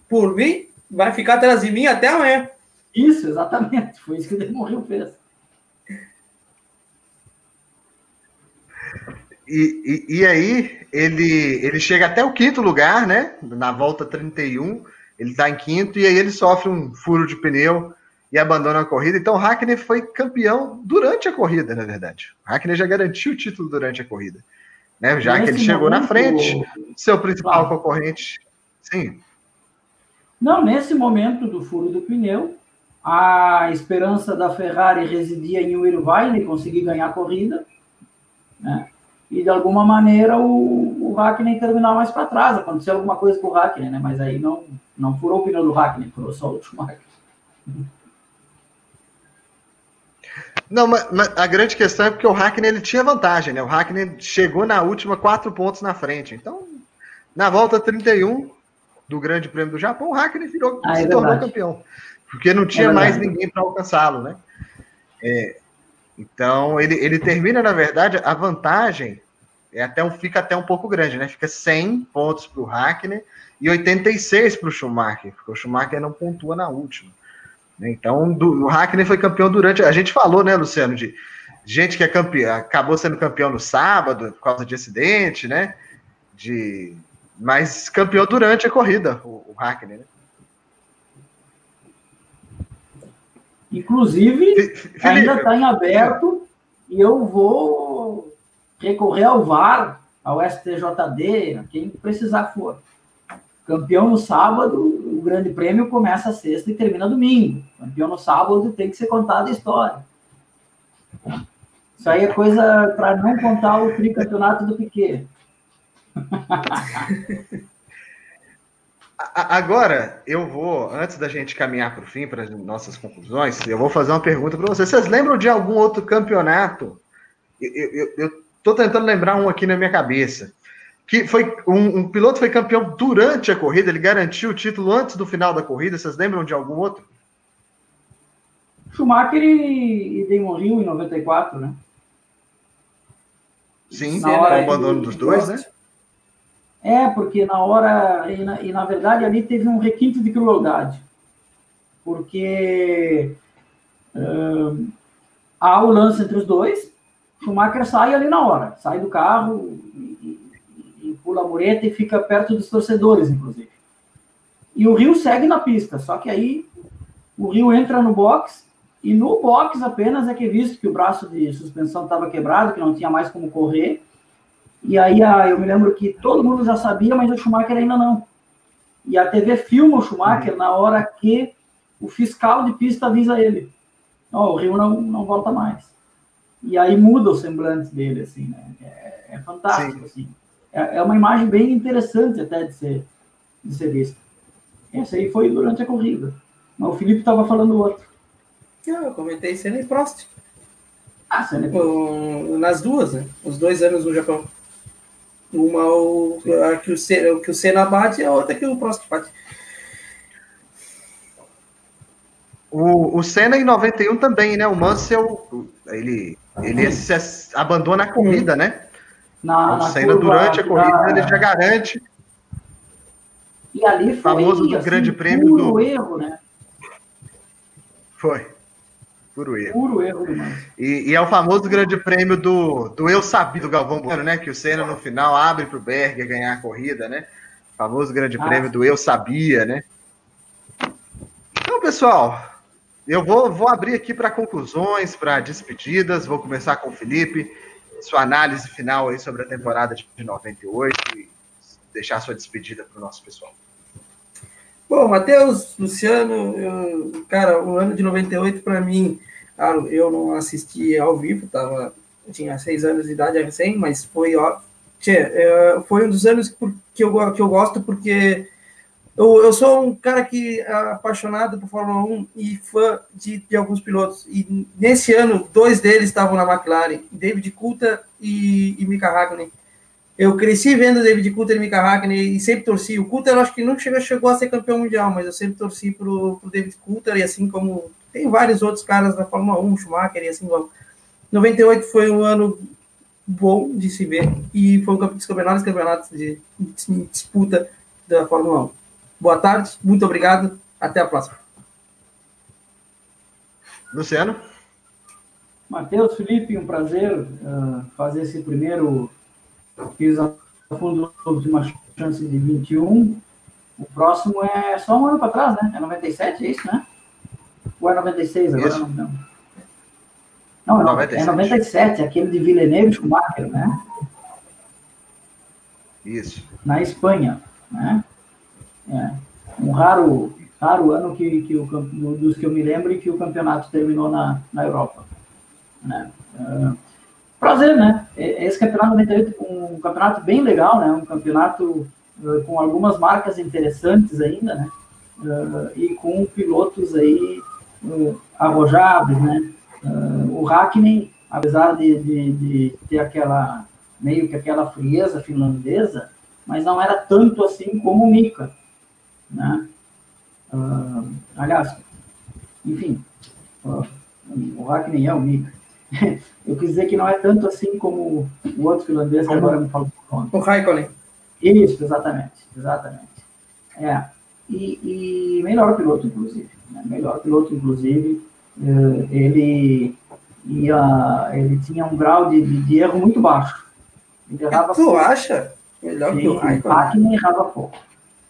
[SPEAKER 3] Por mim, vai ficar atrás de mim até amanhã.
[SPEAKER 2] Isso, exatamente. Foi isso que o Damon Hill fez.
[SPEAKER 1] E, e, e aí, ele, ele chega até o quinto lugar, né? Na volta 31, ele está em quinto, e aí ele sofre um furo de pneu e abandona a corrida. Então, o Hackney foi campeão durante a corrida, na verdade. O Hackney já garantiu o título durante a corrida. Né? Já que ele
[SPEAKER 2] Nesse
[SPEAKER 1] chegou na
[SPEAKER 2] momento,
[SPEAKER 1] frente, seu principal concorrente. Sim,
[SPEAKER 2] Não, nesse momento do furo do pneu, a esperança da Ferrari residia em o Irvine conseguir ganhar a corrida, né? E de alguma maneira o, o Hackney terminar mais para trás. Aconteceu alguma coisa com o Hackney, né? Mas aí não, não furou o pneu do Hackney, furou só o Schumacher.
[SPEAKER 1] Não, mas, mas a grande questão é porque o Hackney ele tinha vantagem, né? O Hackney chegou na última quatro pontos na frente. Então, na volta 31 do Grande Prêmio do Japão, o Hackney virou,
[SPEAKER 2] Ah, é
[SPEAKER 1] se tornou
[SPEAKER 2] verdade.
[SPEAKER 1] campeão. Porque não tinha
[SPEAKER 2] É
[SPEAKER 1] mais ninguém para alcançá-lo, né? É, então, ele, ele termina, na verdade, a vantagem é até um, fica até um pouco grande, né? Fica 100 pontos para o Hackney e 86 para o Schumacher, porque o Schumacher não pontua na última. Então, do, o Hackney foi campeão durante. A gente falou, né, Luciano, de gente que é campeão, acabou sendo campeão no sábado por causa de acidente, né? De, mas campeão durante a corrida, o, o Hackney, né?
[SPEAKER 2] Inclusive, Felipe, ainda está em aberto e eu vou recorrer ao VAR, ao STJD, a quem precisar for. Campeão no sábado, o grande prêmio começa sexta e termina domingo. Campeão no sábado tem que ser contada a história. Isso aí é coisa para não contar o tricampeonato do Piquet.
[SPEAKER 1] Agora, eu vou, antes da gente caminhar para o fim, para as nossas conclusões, eu vou fazer uma pergunta para vocês. Vocês lembram de algum outro campeonato? Eu estou tentando lembrar um aqui na minha cabeça. Que foi um, um, piloto foi campeão durante a corrida, ele garantiu o título antes do final da corrida. Vocês lembram de algum outro?
[SPEAKER 2] Schumacher e, Damon Hill em 94, né?
[SPEAKER 1] Sim, com o abandono dos dois, né?
[SPEAKER 2] É, porque na hora, e na, e na, verdade ali teve um requinte de crueldade, porque uh, há o lance entre os dois, Schumacher sai ali na hora, sai do carro e, e, e pula a mureta e fica perto dos torcedores, inclusive. E o Rio segue na pista, só que aí o Rio entra no box e no box apenas é que é visto que o braço de suspensão estava quebrado, que não tinha mais como correr, e aí a, eu me lembro que todo mundo já sabia, mas o Schumacher ainda não. E a TV filma o Schumacher na hora que o fiscal de pista avisa ele. Ó, oh, o Rio não, não volta mais. E aí muda o semblante dele, assim, né? É, é fantástico, Sim. assim. É, é, uma imagem bem interessante até de ser, de ser vista. Esse aí foi durante a corrida. Mas o Felipe estava falando outro.
[SPEAKER 3] Eu comentei Senna e Prost. Ah, Senna e Prost. nas duas, né? Os dois anos no Japão. Uma o, a que, o Senna, que o Senna bate e a outra que o Prost bate.
[SPEAKER 1] O, o Senna em 91 também, né? O Mansell, ele, ele se abandona a corrida, né? Na, o Senna, durante a corrida, da... ele já garante.
[SPEAKER 2] E ali foi,
[SPEAKER 1] famoso do
[SPEAKER 2] assim,
[SPEAKER 1] grande prêmio do.
[SPEAKER 2] erro, né?
[SPEAKER 1] Foi. Puro erro.
[SPEAKER 2] Puro erro.
[SPEAKER 1] E, e, é o famoso grande prêmio do, do Eu Sabia, do Galvão Bueno, né? Que o Senna no final abre para o Berger ganhar a corrida, né? O famoso grande ah. prêmio do Eu Sabia, né? Então, pessoal, eu vou, vou abrir aqui para conclusões, para despedidas. Vou começar com o Felipe, sua análise final aí sobre a temporada de 98 e deixar sua despedida para o nosso pessoal.
[SPEAKER 3] Bom, Matheus, Luciano, eu, cara, o ano de 98 para mim, eu não assisti ao vivo, tava, tinha seis anos de idade recém, mas foi, ó, tchê, é, foi um dos anos que eu, que eu gosto porque eu, eu sou um cara que é apaixonado por Fórmula 1 e fã de, de alguns pilotos. E nesse ano, dois deles estavam na McLaren, David Coulter e, e Mika Hakkinen. Eu cresci vendo David Coulter e Mika Hakkinen e sempre torci. O Coulter, eu acho que nunca chegou, chegou a ser campeão mundial, mas eu sempre torci pro, pro David Coulter, e assim como tem vários outros caras da Fórmula 1, Schumacher e assim vamos. 98 foi um ano bom de se ver e foi um dos melhores campeonatos de, de disputa da Fórmula 1. Boa tarde, muito obrigado, até a próxima.
[SPEAKER 1] Luciano?
[SPEAKER 2] Matheus, Felipe, um prazer uh, fazer esse primeiro Fiz a fundo de uma chance de 21. O próximo é só um ano para trás, né? É 97, é isso, né? Ou é 96 agora? Isso. Não, não. não 97. é 97, aquele de Villeneuve Schumacher, né?
[SPEAKER 1] Isso.
[SPEAKER 2] Na Espanha, né? É. Um raro, raro ano que, que o, dos que eu me lembro que o campeonato terminou na, na Europa. Né? Uh, prazer, né? Esse campeonato 98 um campeonato bem legal, né? Um campeonato uh, com algumas marcas interessantes ainda, né? Uh, e com pilotos aí uh, arrojados, né? o Hackney, apesar de, de, de, ter aquela meio que aquela frieza finlandesa, mas não era tanto assim como o Mika, né? aliás, enfim, o Hackney é o Mika. eu quis dizer que não é tanto assim como o outro finlandês que agora me falou.
[SPEAKER 3] O Raikkonen.
[SPEAKER 2] Isso, exatamente, exatamente. É, e, e melhor piloto, inclusive. Né? Melhor piloto, inclusive. Eh, ele, ia, ele tinha um grau de, de, erro muito baixo.
[SPEAKER 3] Ele errava tu pouco. acha? Melhor que o
[SPEAKER 2] Raikkonen. errava pouco.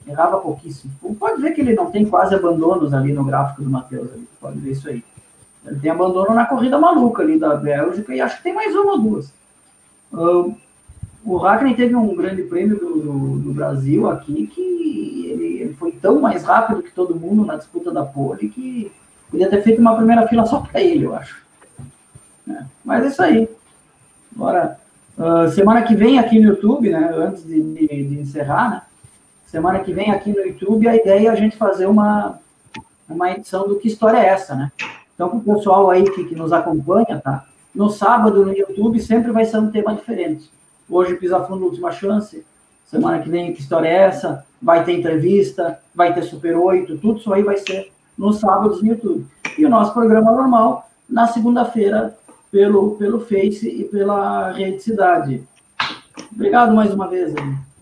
[SPEAKER 2] Errava pouquíssimo. Pode ver que ele não tem quase abandonos ali no gráfico do Matheus. Pode ver isso aí. Ele tem abandono na corrida maluca ali da Bélgica e acho que tem mais uma ou duas. Uh, o Hackney teve um grande prêmio do, do, do Brasil aqui que ele, ele, foi tão mais rápido que todo mundo na disputa da pole que podia ter feito uma primeira fila só para ele, eu acho. É, mas é isso aí. Agora, uh, semana que vem aqui no YouTube, né, antes de, de, de, encerrar, né, semana que vem aqui no YouTube a ideia é a gente fazer uma, uma edição do Que História é Essa, né? Então, para o pessoal aí que, que nos acompanha, tá? No sábado no YouTube sempre vai ser um tema diferente. Hoje, Pisa Fundo, Última Chance. Semana que vem, que história é essa? Vai ter entrevista, vai ter Super 8, tudo isso aí vai ser nos sábados no YouTube. E o nosso programa normal, na segunda-feira, pelo, pelo Face e pela Rede Cidade. Obrigado mais uma vez. Aí.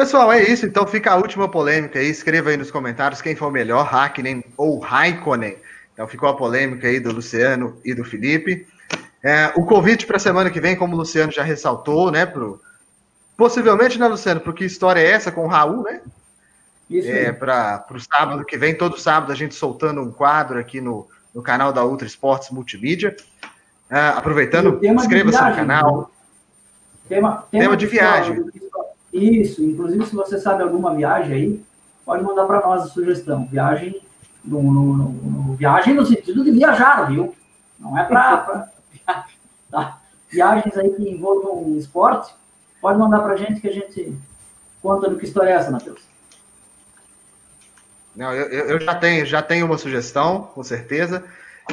[SPEAKER 1] Pessoal, é isso. Então fica a última polêmica aí. Escreva aí nos comentários quem foi o melhor, Hackney ou Raikkonen. Então ficou a polêmica aí do Luciano e do Felipe. É, o convite para a semana que vem, como o Luciano já ressaltou, né? Pro, possivelmente, né, Luciano? Porque história é essa com o Raul, né? Isso. É, para o sábado que vem, todo sábado a gente soltando um quadro aqui no, no canal da Ultra Esportes Multimídia. É, aproveitando, inscreva-se no canal. Né?
[SPEAKER 2] Tema, tema, tema de viagem. Isso, inclusive se você sabe alguma viagem aí, pode mandar para nós a sugestão. Viagem no, no, no, no, viagem no sentido de viajar, viu? Não é para Tá? Viagens aí que envolvam esporte, pode mandar para gente que a gente conta do que história é essa, Matheus.
[SPEAKER 1] Não, eu, eu já tenho, já tenho uma sugestão, com certeza.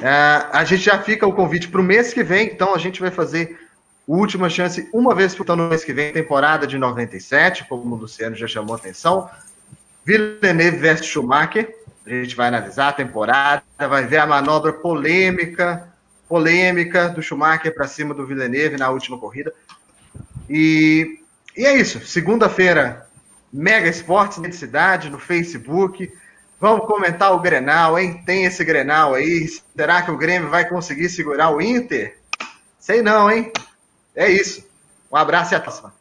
[SPEAKER 1] É, a gente já fica o convite para o mês que vem, então a gente vai fazer última chance uma vez por ano no mês que vem, temporada de 97, como o Luciano já chamou a atenção. Villeneuve versus Schumacher. A gente vai analisar a temporada, vai ver a manobra polêmica polêmica do Schumacher para cima do Villeneuve na última corrida. E, e é isso. Segunda-feira, Mega Esportes de Cidade no Facebook. Vamos comentar o Grenal, hein? Tem esse Grenal aí. Será que o Grêmio vai conseguir segurar o Inter? Sei não, hein? É isso. Um abraço e até a próxima.